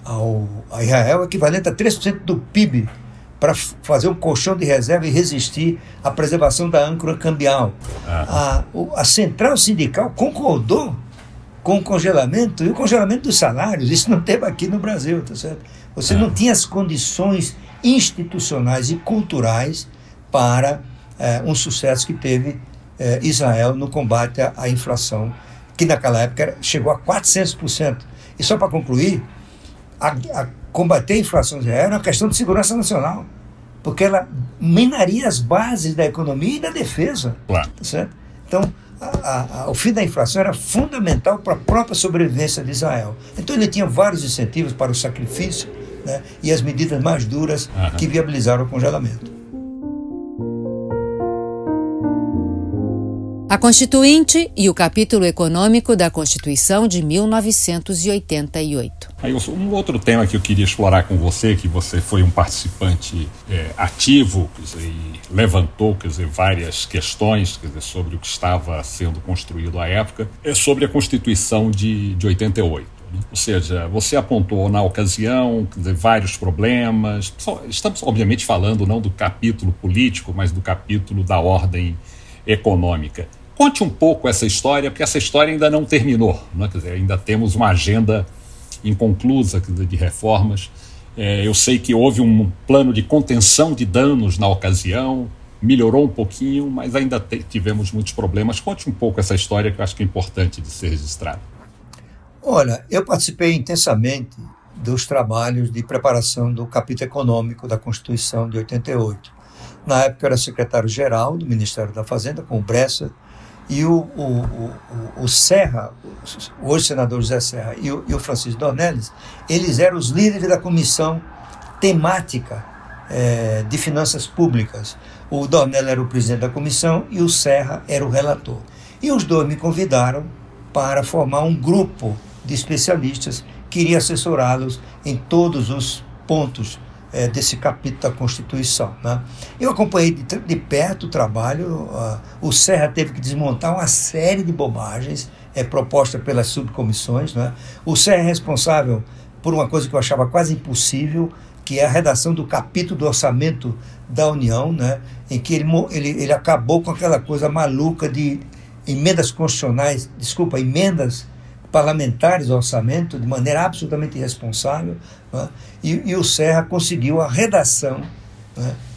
ao, a Israel o equivalente a 3% do PIB para fazer um colchão de reserva e resistir à preservação da âncora cambial. A, a central sindical concordou com o congelamento e o congelamento dos salários. Isso não teve aqui no Brasil, tá certo? Você não tinha as condições institucionais e culturais para é, um sucesso que teve é, Israel no combate à, à, inflação, que naquela época chegou a 400%. E só para concluir, a, a combater a inflação Israel era uma questão de segurança nacional, porque ela minaria as bases da economia e da defesa. Claro. Tá certo? Então, a, a, o fim da inflação era fundamental para a própria sobrevivência de Israel. Então ele tinha vários incentivos para o sacrifício né, e as medidas mais duras uhum. que viabilizaram o congelamento. A Constituinte e o capítulo econômico da Constituição de 1988. Aí, um outro tema que eu queria explorar com você, que você foi um participante é, ativo dizer, e levantou quer dizer, várias questões quer dizer, sobre o que estava sendo construído à época, é sobre a Constituição de, de 88. Né? Ou seja, você apontou na ocasião dizer, vários problemas. Estamos, obviamente, falando não do capítulo político, mas do capítulo da ordem econômica. Conte um pouco essa história, porque essa história ainda não terminou. Né? Quer dizer, ainda temos uma agenda inconclusa de reformas. É, eu sei que houve um plano de contenção de danos na ocasião, melhorou um pouquinho, mas ainda tivemos muitos problemas. Conte um pouco essa história que eu acho que é importante de ser registrada. Olha, eu participei intensamente dos trabalhos de preparação do capítulo econômico da Constituição de 88. Na época eu era secretário-geral do Ministério da Fazenda, com o Bressa, e o, o, o, o Serra, hoje senador José Serra, e o, e o Francisco Dornelles, eles eram os líderes da comissão temática é, de finanças públicas. O Dornelles era o presidente da comissão e o Serra era o relator. E os dois me convidaram para formar um grupo de especialistas que iria assessorá-los em todos os pontos é, desse capítulo da Constituição. Né? Eu acompanhei de, de perto o trabalho, uh, o Serra teve que desmontar uma série de bobagens é, propostas pelas subcomissões. Né? O Serra é responsável por uma coisa que eu achava quase impossível, que é a redação do capítulo do orçamento da União, né? em que ele, ele, ele acabou com aquela coisa maluca de emendas constitucionais, desculpa, emendas parlamentares ao orçamento de maneira absolutamente irresponsável, né? e, e, o Serra conseguiu a redação,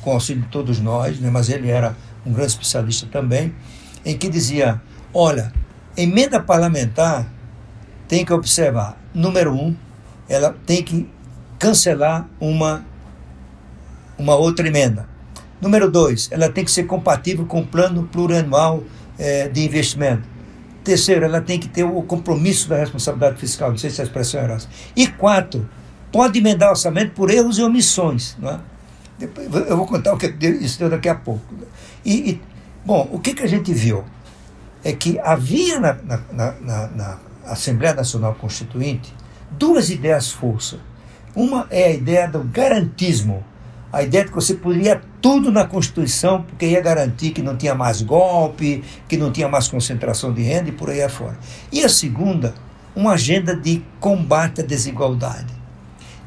com o auxílio de todos nós, né? mas ele era um grande especialista também, em que dizia: olha, emenda parlamentar tem que observar, número um, ela tem que cancelar uma, uma outra emenda. Número dois, ela tem que ser compatível com o plano plurianual é, de investimento. Terceiro, ela tem que ter o compromisso da responsabilidade fiscal, não sei se a expressão era essa. E quatro, pode emendar orçamento por erros e omissões. Não é? Depois, eu vou contar o que isso deu daqui a pouco. E, e, bom, o que, que a gente viu? É que havia na, na, na, na Assembleia Nacional Constituinte duas ideias força. Uma é a ideia do garantismo, a ideia de que você poderia tudo na Constituição, porque ia garantir que não tinha mais golpe, que não tinha mais concentração de renda e por aí afora. E a segunda, uma agenda de combate à desigualdade.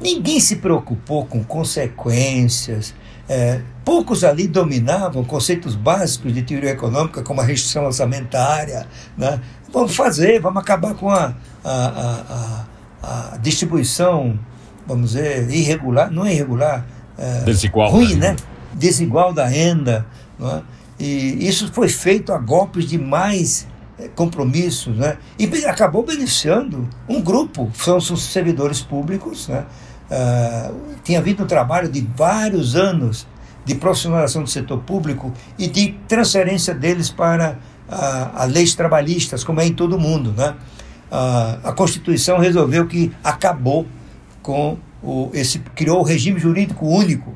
Ninguém se preocupou com consequências É, poucos ali dominavam conceitos básicos de teoria econômica, como a restrição orçamentária. Né? Vamos fazer, vamos acabar com a, a, a, a distribuição, vamos dizer, irregular, não é irregular, é, desigual, ruim, né? Desigual da renda. Né? E isso foi feito a golpes de mais é, compromissos, né? E acabou beneficiando um grupo, são os servidores públicos, né? Uh, tinha havido um trabalho de vários anos de profissionalização do setor público e de transferência deles para uh, as leis trabalhistas, como é em todo mundo. Né? Uh, a Constituição resolveu que acabou com o, esse, criou o regime jurídico único.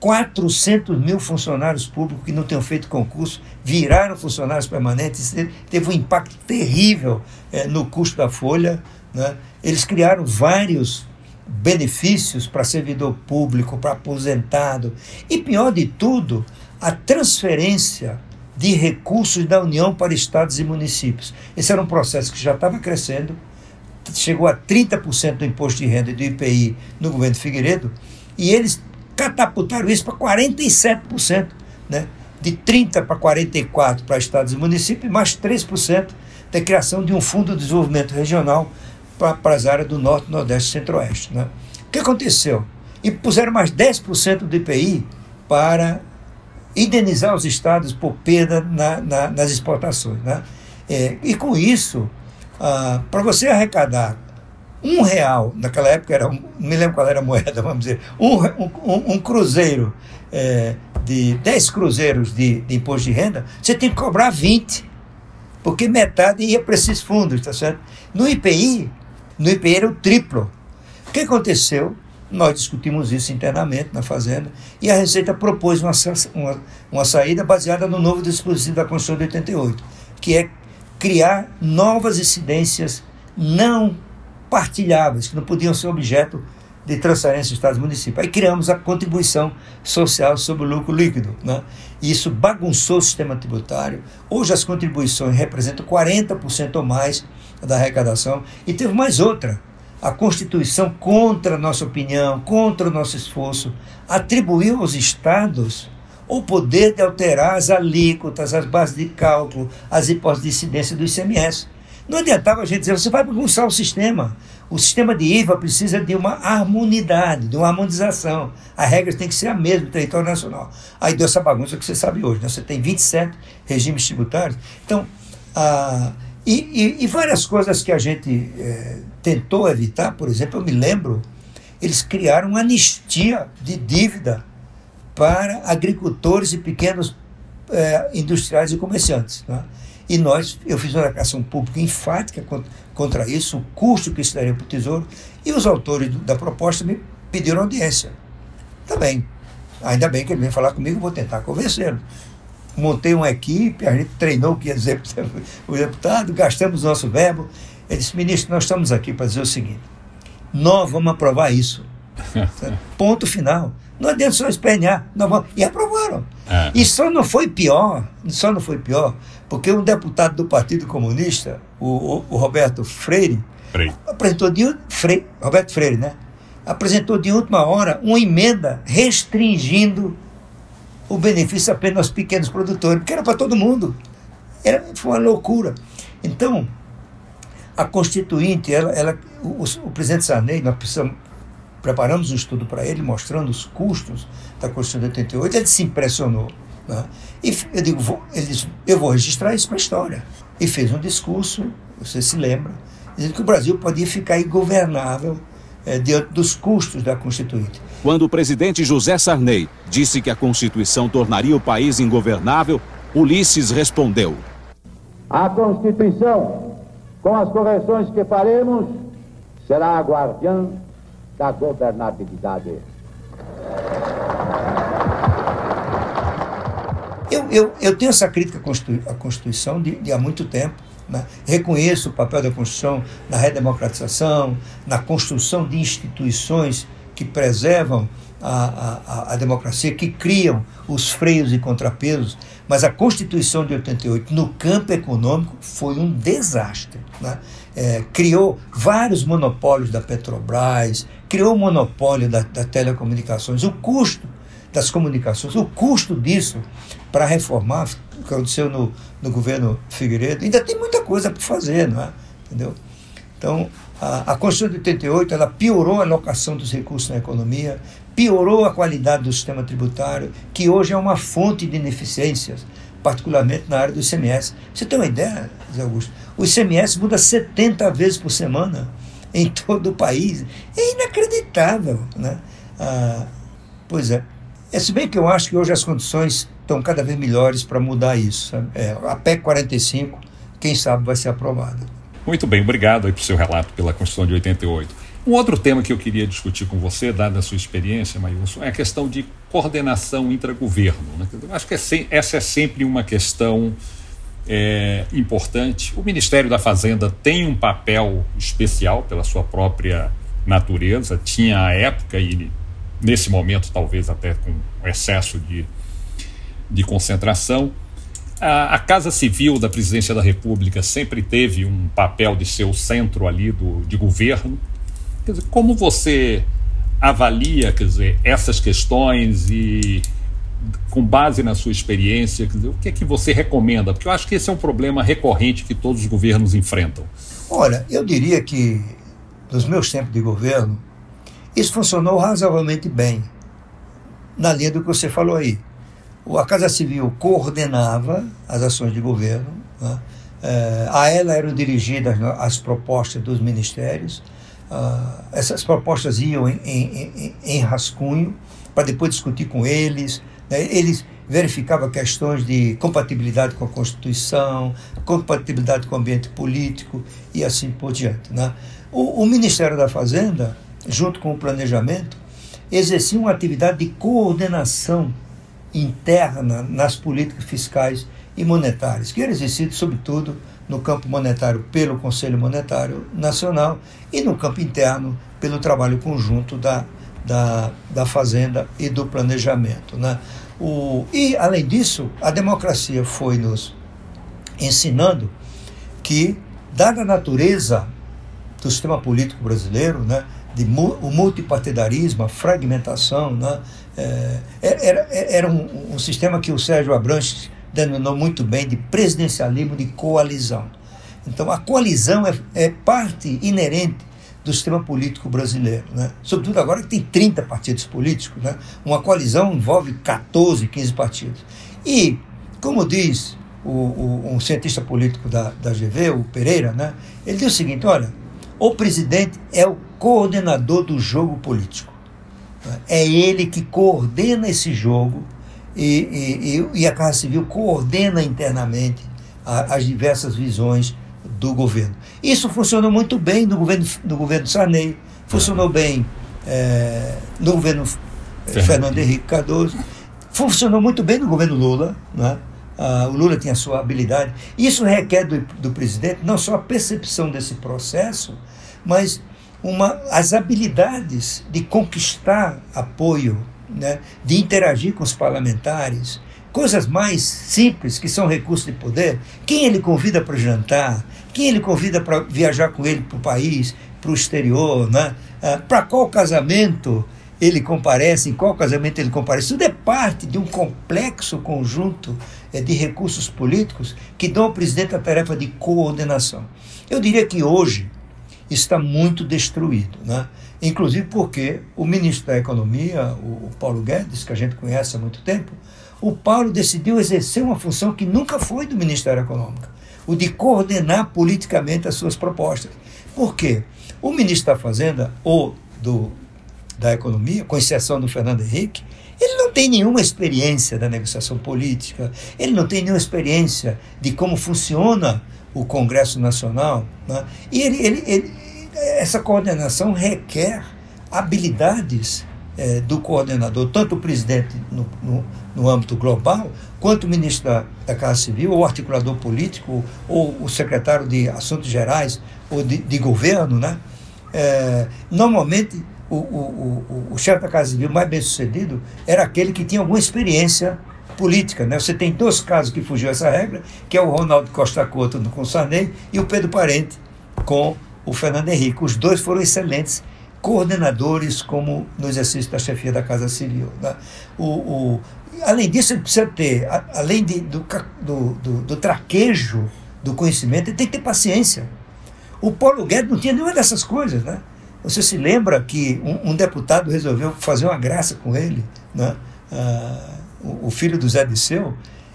400 mil funcionários públicos que não tinham feito concurso viraram funcionários permanentes. Teve um impacto terrível eh, no custo da folha. Né? Eles criaram vários benefícios para servidor público, para aposentado. E pior de tudo, a transferência de recursos da União para estados e municípios. Esse era um processo que já estava crescendo, chegou a 30% do imposto de renda e do IPI no governo Figueiredo, e eles catapultaram isso para 47%, né? de 30% para 44% para estados e municípios, mais 3% da criação de um fundo de desenvolvimento regional para as áreas do Norte, Nordeste e Centro-Oeste. Né? O que aconteceu? E puseram mais 10% do IPI para indenizar os estados por perda na, na, nas exportações. Né? É, e com isso, ah, para você arrecadar um real, naquela época era, me lembro qual era a moeda, vamos dizer, um, um, um cruzeiro, é, de 10 cruzeiros de, de imposto de renda, você tem que cobrar 20, porque metade ia para esses fundos, tá certo? No IPI, no IPI era o triplo. O que aconteceu? Nós discutimos isso internamente na Fazenda e a Receita propôs uma, uma, uma saída baseada no novo dispositivo da Constituição de 88, que é criar novas incidências não partilháveis, que não podiam ser objeto de transferência de Estados e municípios. Aí criamos a contribuição social sobre o lucro líquido. Né? E isso bagunçou o sistema tributário. Hoje as contribuições representam 40% ou mais da arrecadação. E teve mais outra. A Constituição, contra a nossa opinião, contra o nosso esforço, atribuiu aos estados o poder de alterar as alíquotas, as bases de cálculo, as hipóteses de incidência do ICMS. Não adiantava a gente dizer, você vai bagunçar o sistema. O sistema de IVA precisa de uma harmonidade, de uma harmonização. As regras têm que ser a mesma no território nacional. Aí deu essa bagunça que você sabe hoje. Né? Você tem 27 regimes tributários. Então, a e, e, e várias coisas que a gente é, tentou evitar, por exemplo, eu me lembro, eles criaram uma anistia de dívida para agricultores e pequenos é, industriais e comerciantes. Né? E nós, eu fiz uma declaração pública enfática contra, contra isso, o custo que isso daria para o Tesouro, e os autores do, da proposta me pediram audiência. Tá bem. Ainda bem que ele vem falar comigo, vou tentar convencê-lo montei uma equipe, a gente treinou o que ia dizer o deputado, gastamos nosso verbo. Ele disse, ministro, nós estamos aqui para dizer o seguinte: nós vamos aprovar isso. Ponto final. Não adianta só espernear. Nós vamos... E aprovaram. É. E só não foi pior, só não foi pior, porque um deputado do Partido Comunista, o, o, o Roberto Freire, Freire, apresentou de Freire, Roberto Freire, né? Apresentou de última hora uma emenda restringindo o benefício apenas aos pequenos produtores, porque era para todo mundo. Era, foi uma loucura. Então, a Constituinte, ela, ela, o, o presidente Sarney, nós precisamos, preparamos um estudo para ele, mostrando os custos da Constituição de 88, ele se impressionou. Né? E eu digo, vou, ele disse, eu vou registrar isso para a história. E fez um discurso, você se lembra, dizendo que o Brasil podia ficar ingovernável é, diante dos custos da Constituinte. Quando o presidente José Sarney disse que a Constituição tornaria o país ingovernável, Ulisses respondeu: A Constituição, com as correções que faremos, será a guardiã da governabilidade. Eu, eu, eu tenho essa crítica à Constituição de, de há muito tempo. Né? Reconheço o papel da Constituição na redemocratização, na construção de instituições que preservam a, a, a, democracia, que criam os freios e contrapesos, mas a Constituição de 88, no campo econômico, foi um desastre. Né? É, criou vários monopólios da Petrobras, criou o monopólio da, da telecomunicações. O custo das comunicações, o custo disso para reformar, o que aconteceu no, no governo Figueiredo, ainda tem muita coisa para fazer, não é? Entendeu? Então, a, a Constituição de 88 ela piorou a alocação dos recursos na economia, piorou a qualidade do sistema tributário, que hoje é uma fonte de ineficiências, particularmente na área do ICMS. Você tem uma ideia, Zé Augusto? O ICMS muda 70 vezes por semana em todo o país. É inacreditável, né? Ah, pois é. É se bem que eu acho que hoje as condições estão cada vez melhores para mudar isso. É, a PEC 45, quem sabe, vai ser aprovada. Muito bem, obrigado aí por seu relato pela Constituição de 88. Um outro tema que eu queria discutir com você, dada a sua experiência, Maílson, é a questão de coordenação intragoverno. Né? Acho que é essa é sempre uma questão é, importante. O Ministério da Fazenda tem um papel especial pela sua própria natureza, tinha a época e nesse momento talvez até com excesso de, de concentração. A, a, Casa Civil da Presidência da República sempre teve um papel de ser o centro ali do, de governo. Quer dizer, como você avalia quer dizer, essas questões e com base na sua experiência, dizer, o que é que você recomenda? Porque eu acho que esse é um problema recorrente que todos os governos enfrentam. Olha, eu diria que nos meus tempos de governo, isso funcionou razoavelmente bem, na linha do que você falou aí. A Casa Civil coordenava as ações de governo, né? é, a ela eram dirigidas as propostas dos ministérios, uh, essas propostas iam em, em, em, em rascunho para depois discutir com eles, né? Eles verificavam questões de compatibilidade com a Constituição, compatibilidade com o ambiente político e assim por diante. Né? O, o Ministério da Fazenda, junto com o planejamento, exercia uma atividade de coordenação interna nas políticas fiscais e monetárias, que era exercido, sobretudo, no campo monetário pelo Conselho Monetário Nacional e no campo interno pelo trabalho conjunto da da, da fazenda e do planejamento. Né? O, e, além disso, a democracia foi nos ensinando que, dada a natureza do sistema político brasileiro, né, de, o multipartidarismo, a fragmentação, né, é, era, era um, um, sistema que o Sérgio Abranches denominou muito bem de presidencialismo de coalizão. Então, a coalizão é, é parte inerente do sistema político brasileiro. Né? Sobretudo agora que tem 30 partidos políticos, né? uma coalizão envolve 14, 15 partidos. E, como diz o, o, um cientista político da, da GV, o Pereira, né? ele diz o seguinte: olha, o presidente é o coordenador do jogo político. Né? É ele que coordena esse jogo e, e, e a Casa Civil coordena internamente a, as diversas visões do governo. Isso funcionou muito bem no governo, no governo Sarney, funcionou bem é, no governo eh, Fernando Henrique Cardoso, funcionou muito bem no governo Lula. Né? Ah, o Lula tinha a sua habilidade. Isso requer do, do presidente não só a percepção desse processo, mas uma, as habilidades de conquistar apoio, né? de interagir com os parlamentares, coisas mais simples que são recursos de poder. Quem ele convida para jantar, quem ele convida para viajar com ele para o país, para o exterior, né? Ah, para qual casamento ele comparece, em qual casamento ele comparece. Tudo é parte de um complexo conjunto eh, de recursos políticos que dão ao presidente a tarefa de coordenação. Eu diria que hoje está muito destruído, né? Inclusive porque o ministro da Economia, o Paulo Guedes, que a gente conhece há muito tempo, o Paulo decidiu exercer uma função que nunca foi do Ministério Econômico o de coordenar politicamente as suas propostas. Por quê? O ministro da Fazenda ou do, da Economia, com exceção do Fernando Henrique, ele não tem nenhuma experiência da negociação política, ele não tem nenhuma experiência de como funciona o Congresso Nacional. Né? E ele, ele, ele, essa coordenação requer habilidades é, do coordenador, tanto o presidente no, no, no, âmbito global, quanto o ministro da, da Casa Civil, ou articulador político, ou o secretário de Assuntos Gerais, ou de, de governo, né? É, normalmente, o, o, o, o chefe da Casa Civil mais bem sucedido era aquele que tinha alguma experiência política. Né? Você tem dois casos que fugiu essa regra, que é o Ronaldo Costa Couto com o e o Pedro Parente com o Fernando Henrique. Os dois foram excelentes coordenadores como no exercício da chefia da Casa Civil. Né? O, o, além disso, ele precisa ter, além de, do, do, do, do traquejo do conhecimento, ele tem que ter paciência. O Paulo Guedes não tinha nenhuma dessas coisas. Né? Você se lembra que um, um deputado resolveu fazer uma graça com ele, né? Ah, o, o, filho do Zé Disseu,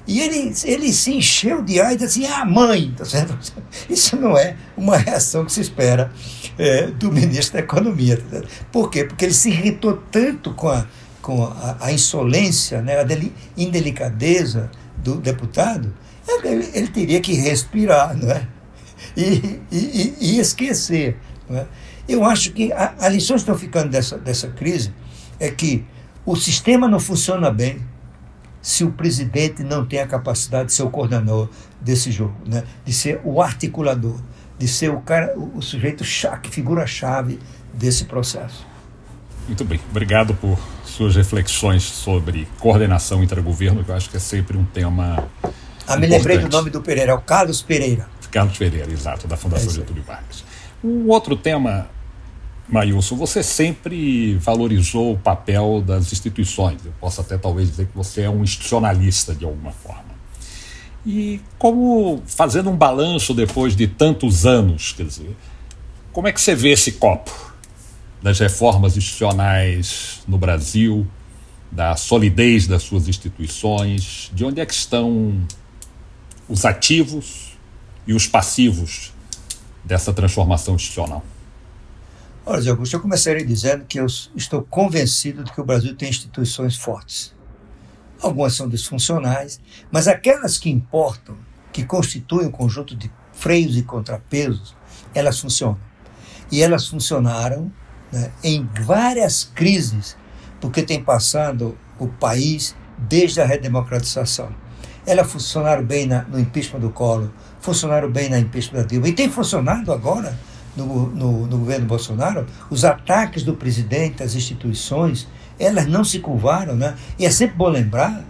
e ele, ele se encheu de ar e disse assim, ah, mãe, tá certo? Isso não é uma reação que se espera é, do ministro da Economia. Tá Por quê? Porque ele se irritou tanto com a, com a, a insolência, né, a deli, indelicadeza do deputado, ele, ele, teria que respirar não é? e, e, e esquecer. É? Eu acho que a, a lição que estão ficando dessa, dessa crise é que o sistema não funciona bem se o presidente não tem a capacidade de ser o coordenador desse jogo, né? de ser o articulador, de ser o cara, o, sujeito chave, figura-chave desse processo. Muito bem, obrigado por suas reflexões sobre coordenação entre governo, que eu acho que é sempre um tema. Ah, me lembrei do nome do Pereira, é o Carlos Pereira. Carlos Pereira, exato, da Fundação é Getúlio Vargas. Um outro tema Maílson, você sempre valorizou o papel das instituições. Eu posso até talvez dizer que você é um institucionalista de alguma forma. E como, fazendo um balanço depois de tantos anos, quer dizer, como é que você vê esse copo das reformas institucionais no Brasil, da solidez das suas instituições, de onde é que estão os ativos e os passivos dessa transformação institucional? Olha, Zé Augusto, eu começaria dizendo que eu estou convencido de que o Brasil tem instituições fortes. Algumas são disfuncionais, mas aquelas que importam, que constituem um conjunto de freios e contrapesos, elas funcionam. E elas funcionaram né, em várias crises, porque tem passado o país desde a redemocratização. Elas funcionaram bem na, no impeachment do Collor, funcionaram bem na impeachment da Dilma, e tem funcionado agora no, no, no governo Bolsonaro, os ataques do presidente às instituições, elas não se curvaram, né? E é sempre bom lembrar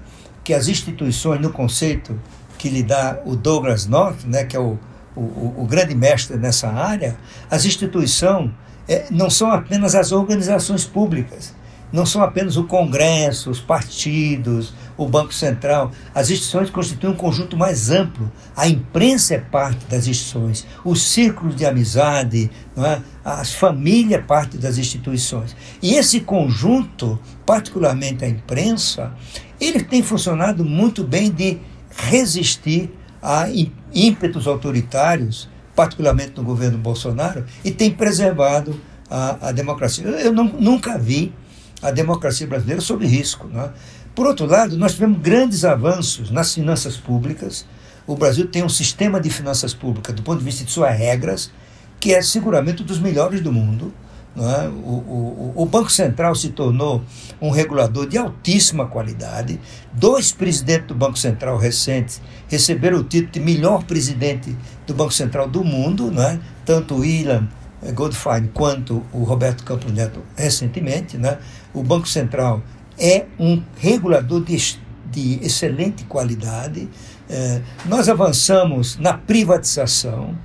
que as instituições, no conceito que lhe dá o Douglas North, né, que é o, o, o grande mestre nessa área, as instituições é, não são apenas as organizações públicas, não são apenas o Congresso, os partidos, o Banco Central. As instituições constituem um conjunto mais amplo. A imprensa é parte das instituições, os círculos de amizade, não é? as famílias é parte das instituições. E esse conjunto, particularmente a imprensa, ele tem funcionado muito bem de resistir a ímpetos autoritários, particularmente no governo Bolsonaro, e tem preservado a, a democracia. Eu não, nunca vi a democracia brasileira sob risco. Né? Por outro lado, nós tivemos grandes avanços nas finanças públicas. O Brasil tem um sistema de finanças públicas, do ponto de vista de suas regras, que é seguramente um dos melhores do mundo. É? O, o, o, Banco Central se tornou um regulador de altíssima qualidade. Dois presidentes do Banco Central recentes receberam o título de melhor presidente do Banco Central do mundo, é? tanto o Ilan Goldfein quanto o Roberto Campos Neto recentemente. Né? O Banco Central é um regulador de, de excelente qualidade. É, nós avançamos na privatização,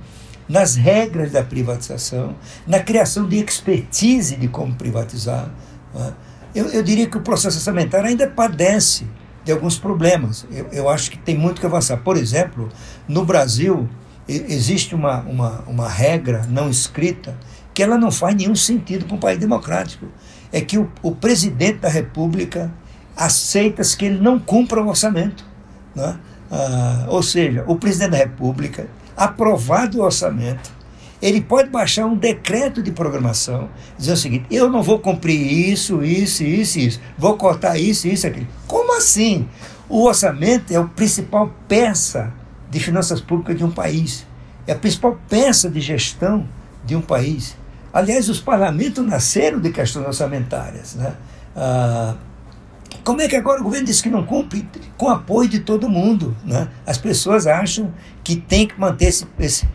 nas regras da privatização, na criação de expertise de como privatizar. Né? Eu, eu, diria que o processo orçamentário ainda padece de alguns problemas. Eu, eu acho que tem muito que avançar. Por exemplo, no Brasil, existe uma, uma, uma regra não escrita que ela não faz nenhum sentido para um país democrático. É que o, o presidente da República aceita que ele não cumpra o orçamento. Né? Ah, ou seja, o presidente da República, aprovado o orçamento, ele pode baixar um decreto de programação, dizer o seguinte: eu não vou cumprir isso, isso, isso, isso, vou cortar isso, isso, aquilo. Como assim? O orçamento é o principal peça de finanças públicas de um país. É a principal peça de gestão de um país. Aliás, os parlamentos nasceram de questões orçamentárias. Né? Ah, como é que agora o governo diz que não cumpre? Com apoio de todo mundo. Né? As pessoas acham que tem que manter esse, esse,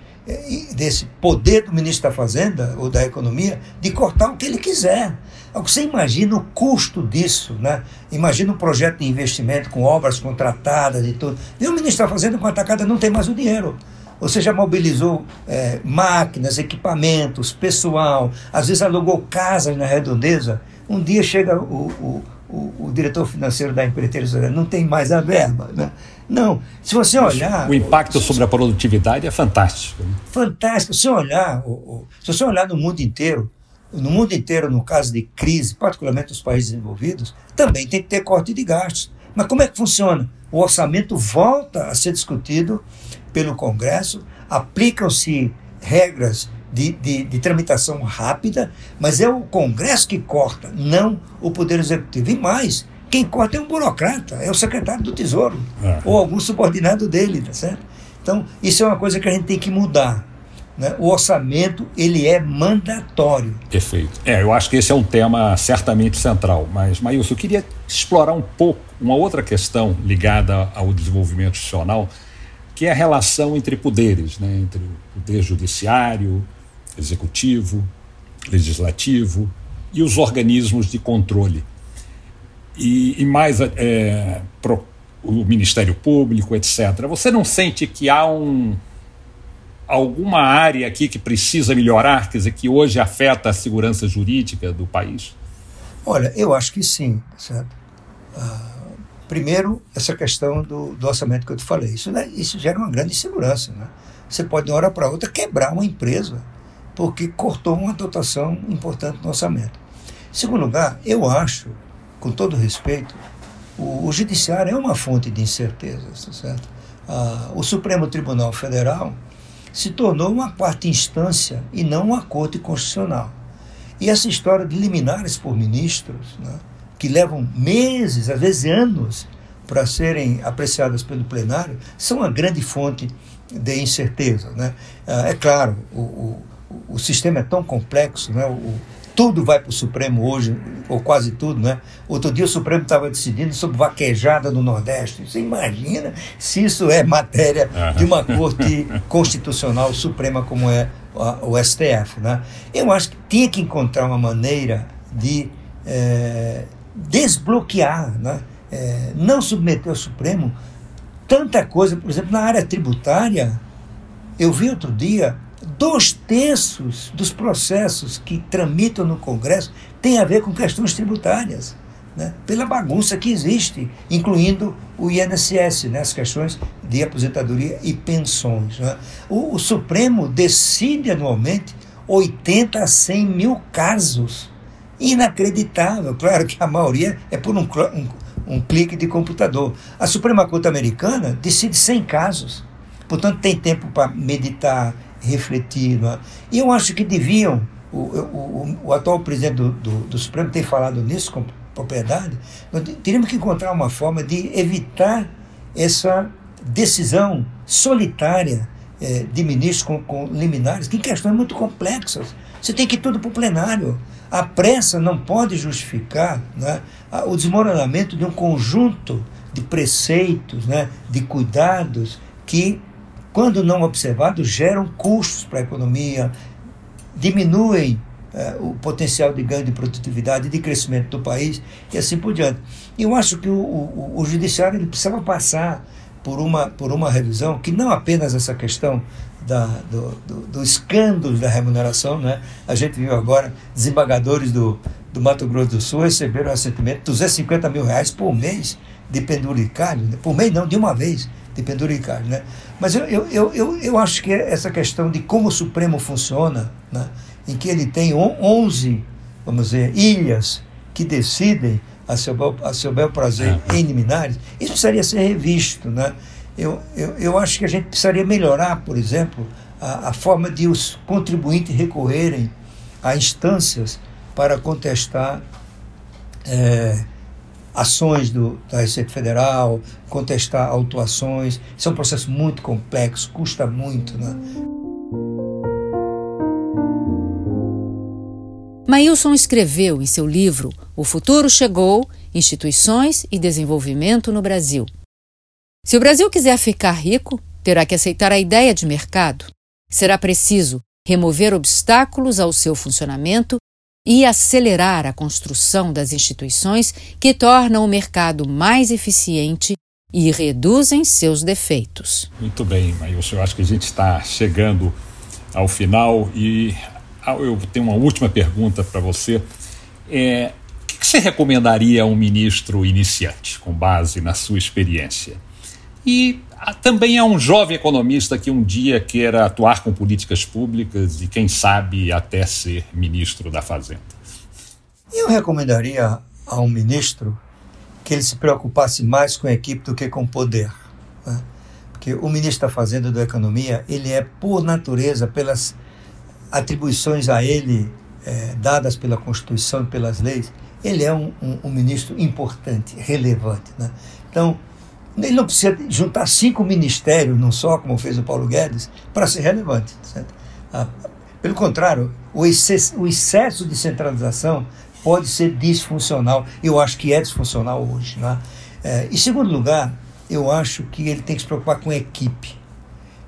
desse poder do ministro da Fazenda ou da Economia de cortar o que ele quiser. Você imagina o custo disso, né? Imagina um projeto de investimento com obras contratadas e tudo. E o ministro da Fazenda com a atacada não tem mais o dinheiro. Você já mobilizou é, máquinas, equipamentos, pessoal, às vezes alugou casas na redondeza. Um dia chega o, o, o, o diretor financeiro da empreiteira e não tem mais a verba. Né? Não, se você olhar... O impacto sobre a produtividade é fantástico. Né? Fantástico. Se, olhar, se você olhar no mundo inteiro, no mundo inteiro, no caso de crise, particularmente os países desenvolvidos, também tem que ter corte de gastos. Mas como é que funciona? O orçamento volta a ser discutido pelo Congresso, aplicam-se regras de, de, de, tramitação rápida, mas é o Congresso que corta, não o Poder Executivo. E mais, quem corta é um burocrata, é o secretário do Tesouro, é. ou algum subordinado dele, tá certo? Então, isso é uma coisa que a gente tem que mudar. Né? O orçamento, ele é mandatório. Perfeito. É, eu acho que esse é um tema certamente central, mas, Maílson, eu queria explorar um pouco uma outra questão ligada ao desenvolvimento institucional, que é a relação entre poderes, né? entre o poder judiciário, executivo, legislativo e os organismos de controle. E, e mais é, pro, o Ministério Público, etc. Você não sente que há um, alguma área aqui que precisa melhorar, quer dizer, que hoje afeta a segurança jurídica do país? Olha, eu acho que sim, certo? Ah, Primeiro, essa questão do, do, orçamento que eu te falei. Isso, né, isso gera uma grande insegurança. Né? Você pode, de uma hora para outra, quebrar uma empresa porque cortou uma dotação importante no orçamento. Em segundo lugar, eu acho, com todo respeito, o, o judiciário é uma fonte de incertezas. Tá certo? Ah, o Supremo Tribunal Federal se tornou uma quarta instância e não uma corte constitucional. E essa história de liminares por ministros, né, que levam meses, às vezes anos, para serem apreciadas pelo plenário, são uma grande fonte de incerteza. Né? Ah, é claro, o, o, o sistema é tão complexo, né? o, tudo vai para o Supremo hoje, ou quase tudo, né? Outro dia o Supremo estava decidindo sobre vaquejada no Nordeste. Você imagina se isso é matéria de uma corte constitucional suprema como é o STF, né? Eu acho que tinha que encontrar uma maneira de é, desbloquear, né? É, não submeter ao Supremo tanta coisa, por exemplo, na área tributária, eu vi outro dia, dois terços dos processos que tramitam no Congresso têm a ver com questões tributárias, né? pela bagunça que existe, incluindo o INSS, né? as questões de aposentadoria e pensões. Né? O, o Supremo decide anualmente 80 a 100 mil casos inacreditável. Claro que a maioria é por um, um, um clique de computador. A Suprema Corte Americana decide 100 casos. Portanto, tem tempo para meditar, refletir. É? E eu acho que deviam, o, o, o atual presidente do, do, do, Supremo tem falado nisso com propriedade, nós teríamos que encontrar uma forma de evitar essa decisão solitária é, de ministros com, com liminares, que questões muito complexas. Você tem que ir tudo para o plenário. A pressa não pode justificar né, o desmoronamento de um conjunto de preceitos, né, de cuidados que, quando não observados, geram custos para a economia, diminuem é, o potencial de ganho de produtividade de crescimento do país e assim por diante. Eu acho que o, o, o judiciário ele precisava passar por uma, por uma revisão que não apenas essa questão da, do, do, do escândalo da remuneração, né? a gente viu agora desembargadores do, do Mato Grosso do Sul receberam recentemente 250 mil reais por mês de penduricalho, né? por mês não, de uma vez de penduricalho. Né? Mas eu, eu, eu, eu, eu acho que essa questão de como o Supremo funciona, né? em que ele tem 11, vamos dizer, ilhas que decidem a seu bel, a seu bel prazer é. em liminares, isso precisaria ser revisto. Né? Eu, eu, eu acho que a gente precisaria melhorar, por exemplo, a, a forma de os contribuintes recorrerem a instâncias para contestar é, ações do, da Receita Federal, contestar autuações. Isso é um processo muito complexo, custa muito. Né? Mailson escreveu em seu livro O Futuro Chegou: Instituições e Desenvolvimento no Brasil. Se o Brasil quiser ficar rico, terá que aceitar a ideia de mercado. Será preciso remover obstáculos ao seu funcionamento e acelerar a construção das instituições que tornam o mercado mais eficiente e reduzem seus defeitos. Muito bem, Maílson. Eu acho que a gente está chegando ao final e eu tenho uma última pergunta para você. É, o que você recomendaria a um ministro iniciante, com base na sua experiência? E também a um jovem economista que um dia queira atuar com políticas públicas e, quem sabe, até ser ministro da Fazenda. Eu recomendaria a um ministro que ele se preocupasse mais com a equipe do que com o poder. Né? Porque o ministro da Fazenda da Economia, ele é, por natureza, pelas atribuições a ele é, dadas pela Constituição e pelas leis, ele é um, um, um ministro importante, relevante. Né? Então, ele não precisa juntar cinco ministérios num só, como fez o Paulo Guedes, para ser relevante. Ah, pelo contrário, o excesso, o excesso de centralização pode ser disfuncional. Eu acho que é disfuncional hoje. Né? É, em segundo lugar, eu acho que ele tem que se preocupar com equipe.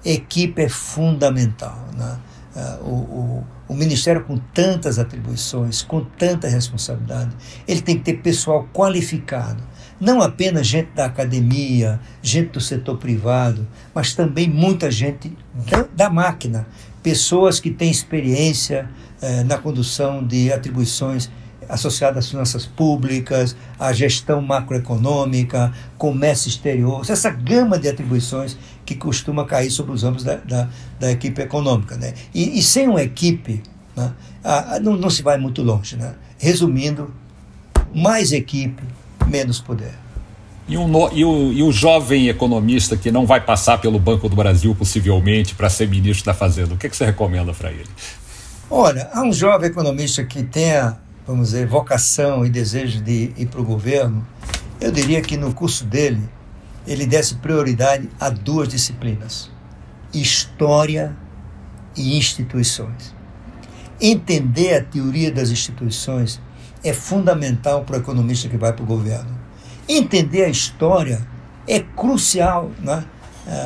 Equipe é fundamental. Né? É, o, o, o, Ministério, com tantas atribuições, com tanta responsabilidade, ele tem que ter pessoal qualificado. Não apenas gente da academia, gente do setor privado, mas também muita gente da, da máquina. Pessoas que têm experiência eh, na condução de atribuições associada às finanças públicas, à gestão macroeconômica, comércio exterior, essa gama de atribuições que costuma cair sobre os ombros da, da, da equipe econômica. Né? E, e sem uma equipe, né, não, não se vai muito longe. Né? Resumindo, mais equipe, menos poder. E, um, e, o, e o jovem economista que não vai passar pelo Banco do Brasil, possivelmente, para ser ministro da Fazenda, o que, que você recomenda para ele? Olha, há um jovem economista que tenha vamos dizer, vocação e desejo de ir para o governo, eu diria que no curso dele ele desse prioridade a duas disciplinas: história e instituições. Entender a teoria das instituições é fundamental para o economista que vai para o governo. Entender a história é crucial, né?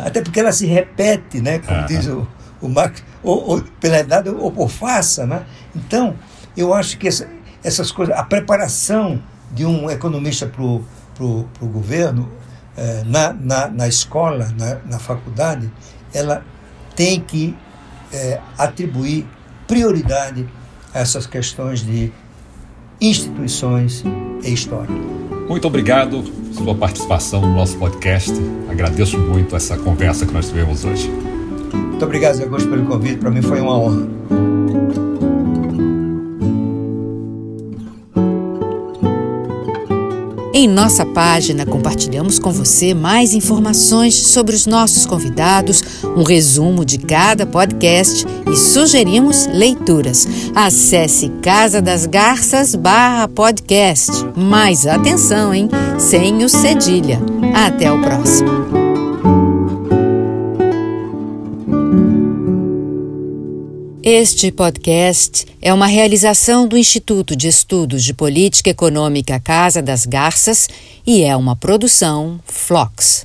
até porque ela se repete, né? como uhum. diz o, o Marx, ou, ou, pela idade ou por faça. Né? Então, eu acho que essa, essas coisas, a preparação de um economista para o governo, é, na, na, na escola, na, na faculdade, ela tem que é, atribuir prioridade a essas questões de instituições e história. Muito obrigado pela sua participação no nosso podcast. Agradeço muito essa conversa que nós tivemos hoje. Muito obrigado, Zé Augusto, pelo convite. Para mim foi uma honra. Em nossa página, compartilhamos com você mais informações sobre os nossos convidados, um resumo de cada podcast e sugerimos leituras. Acesse Casa das Garças barra podcast. Mais atenção, hein? Sem o cedilha. Até o próximo. Este podcast é uma realização do Instituto de Estudos de Política Econômica Casa das Garças e é uma produção Flox.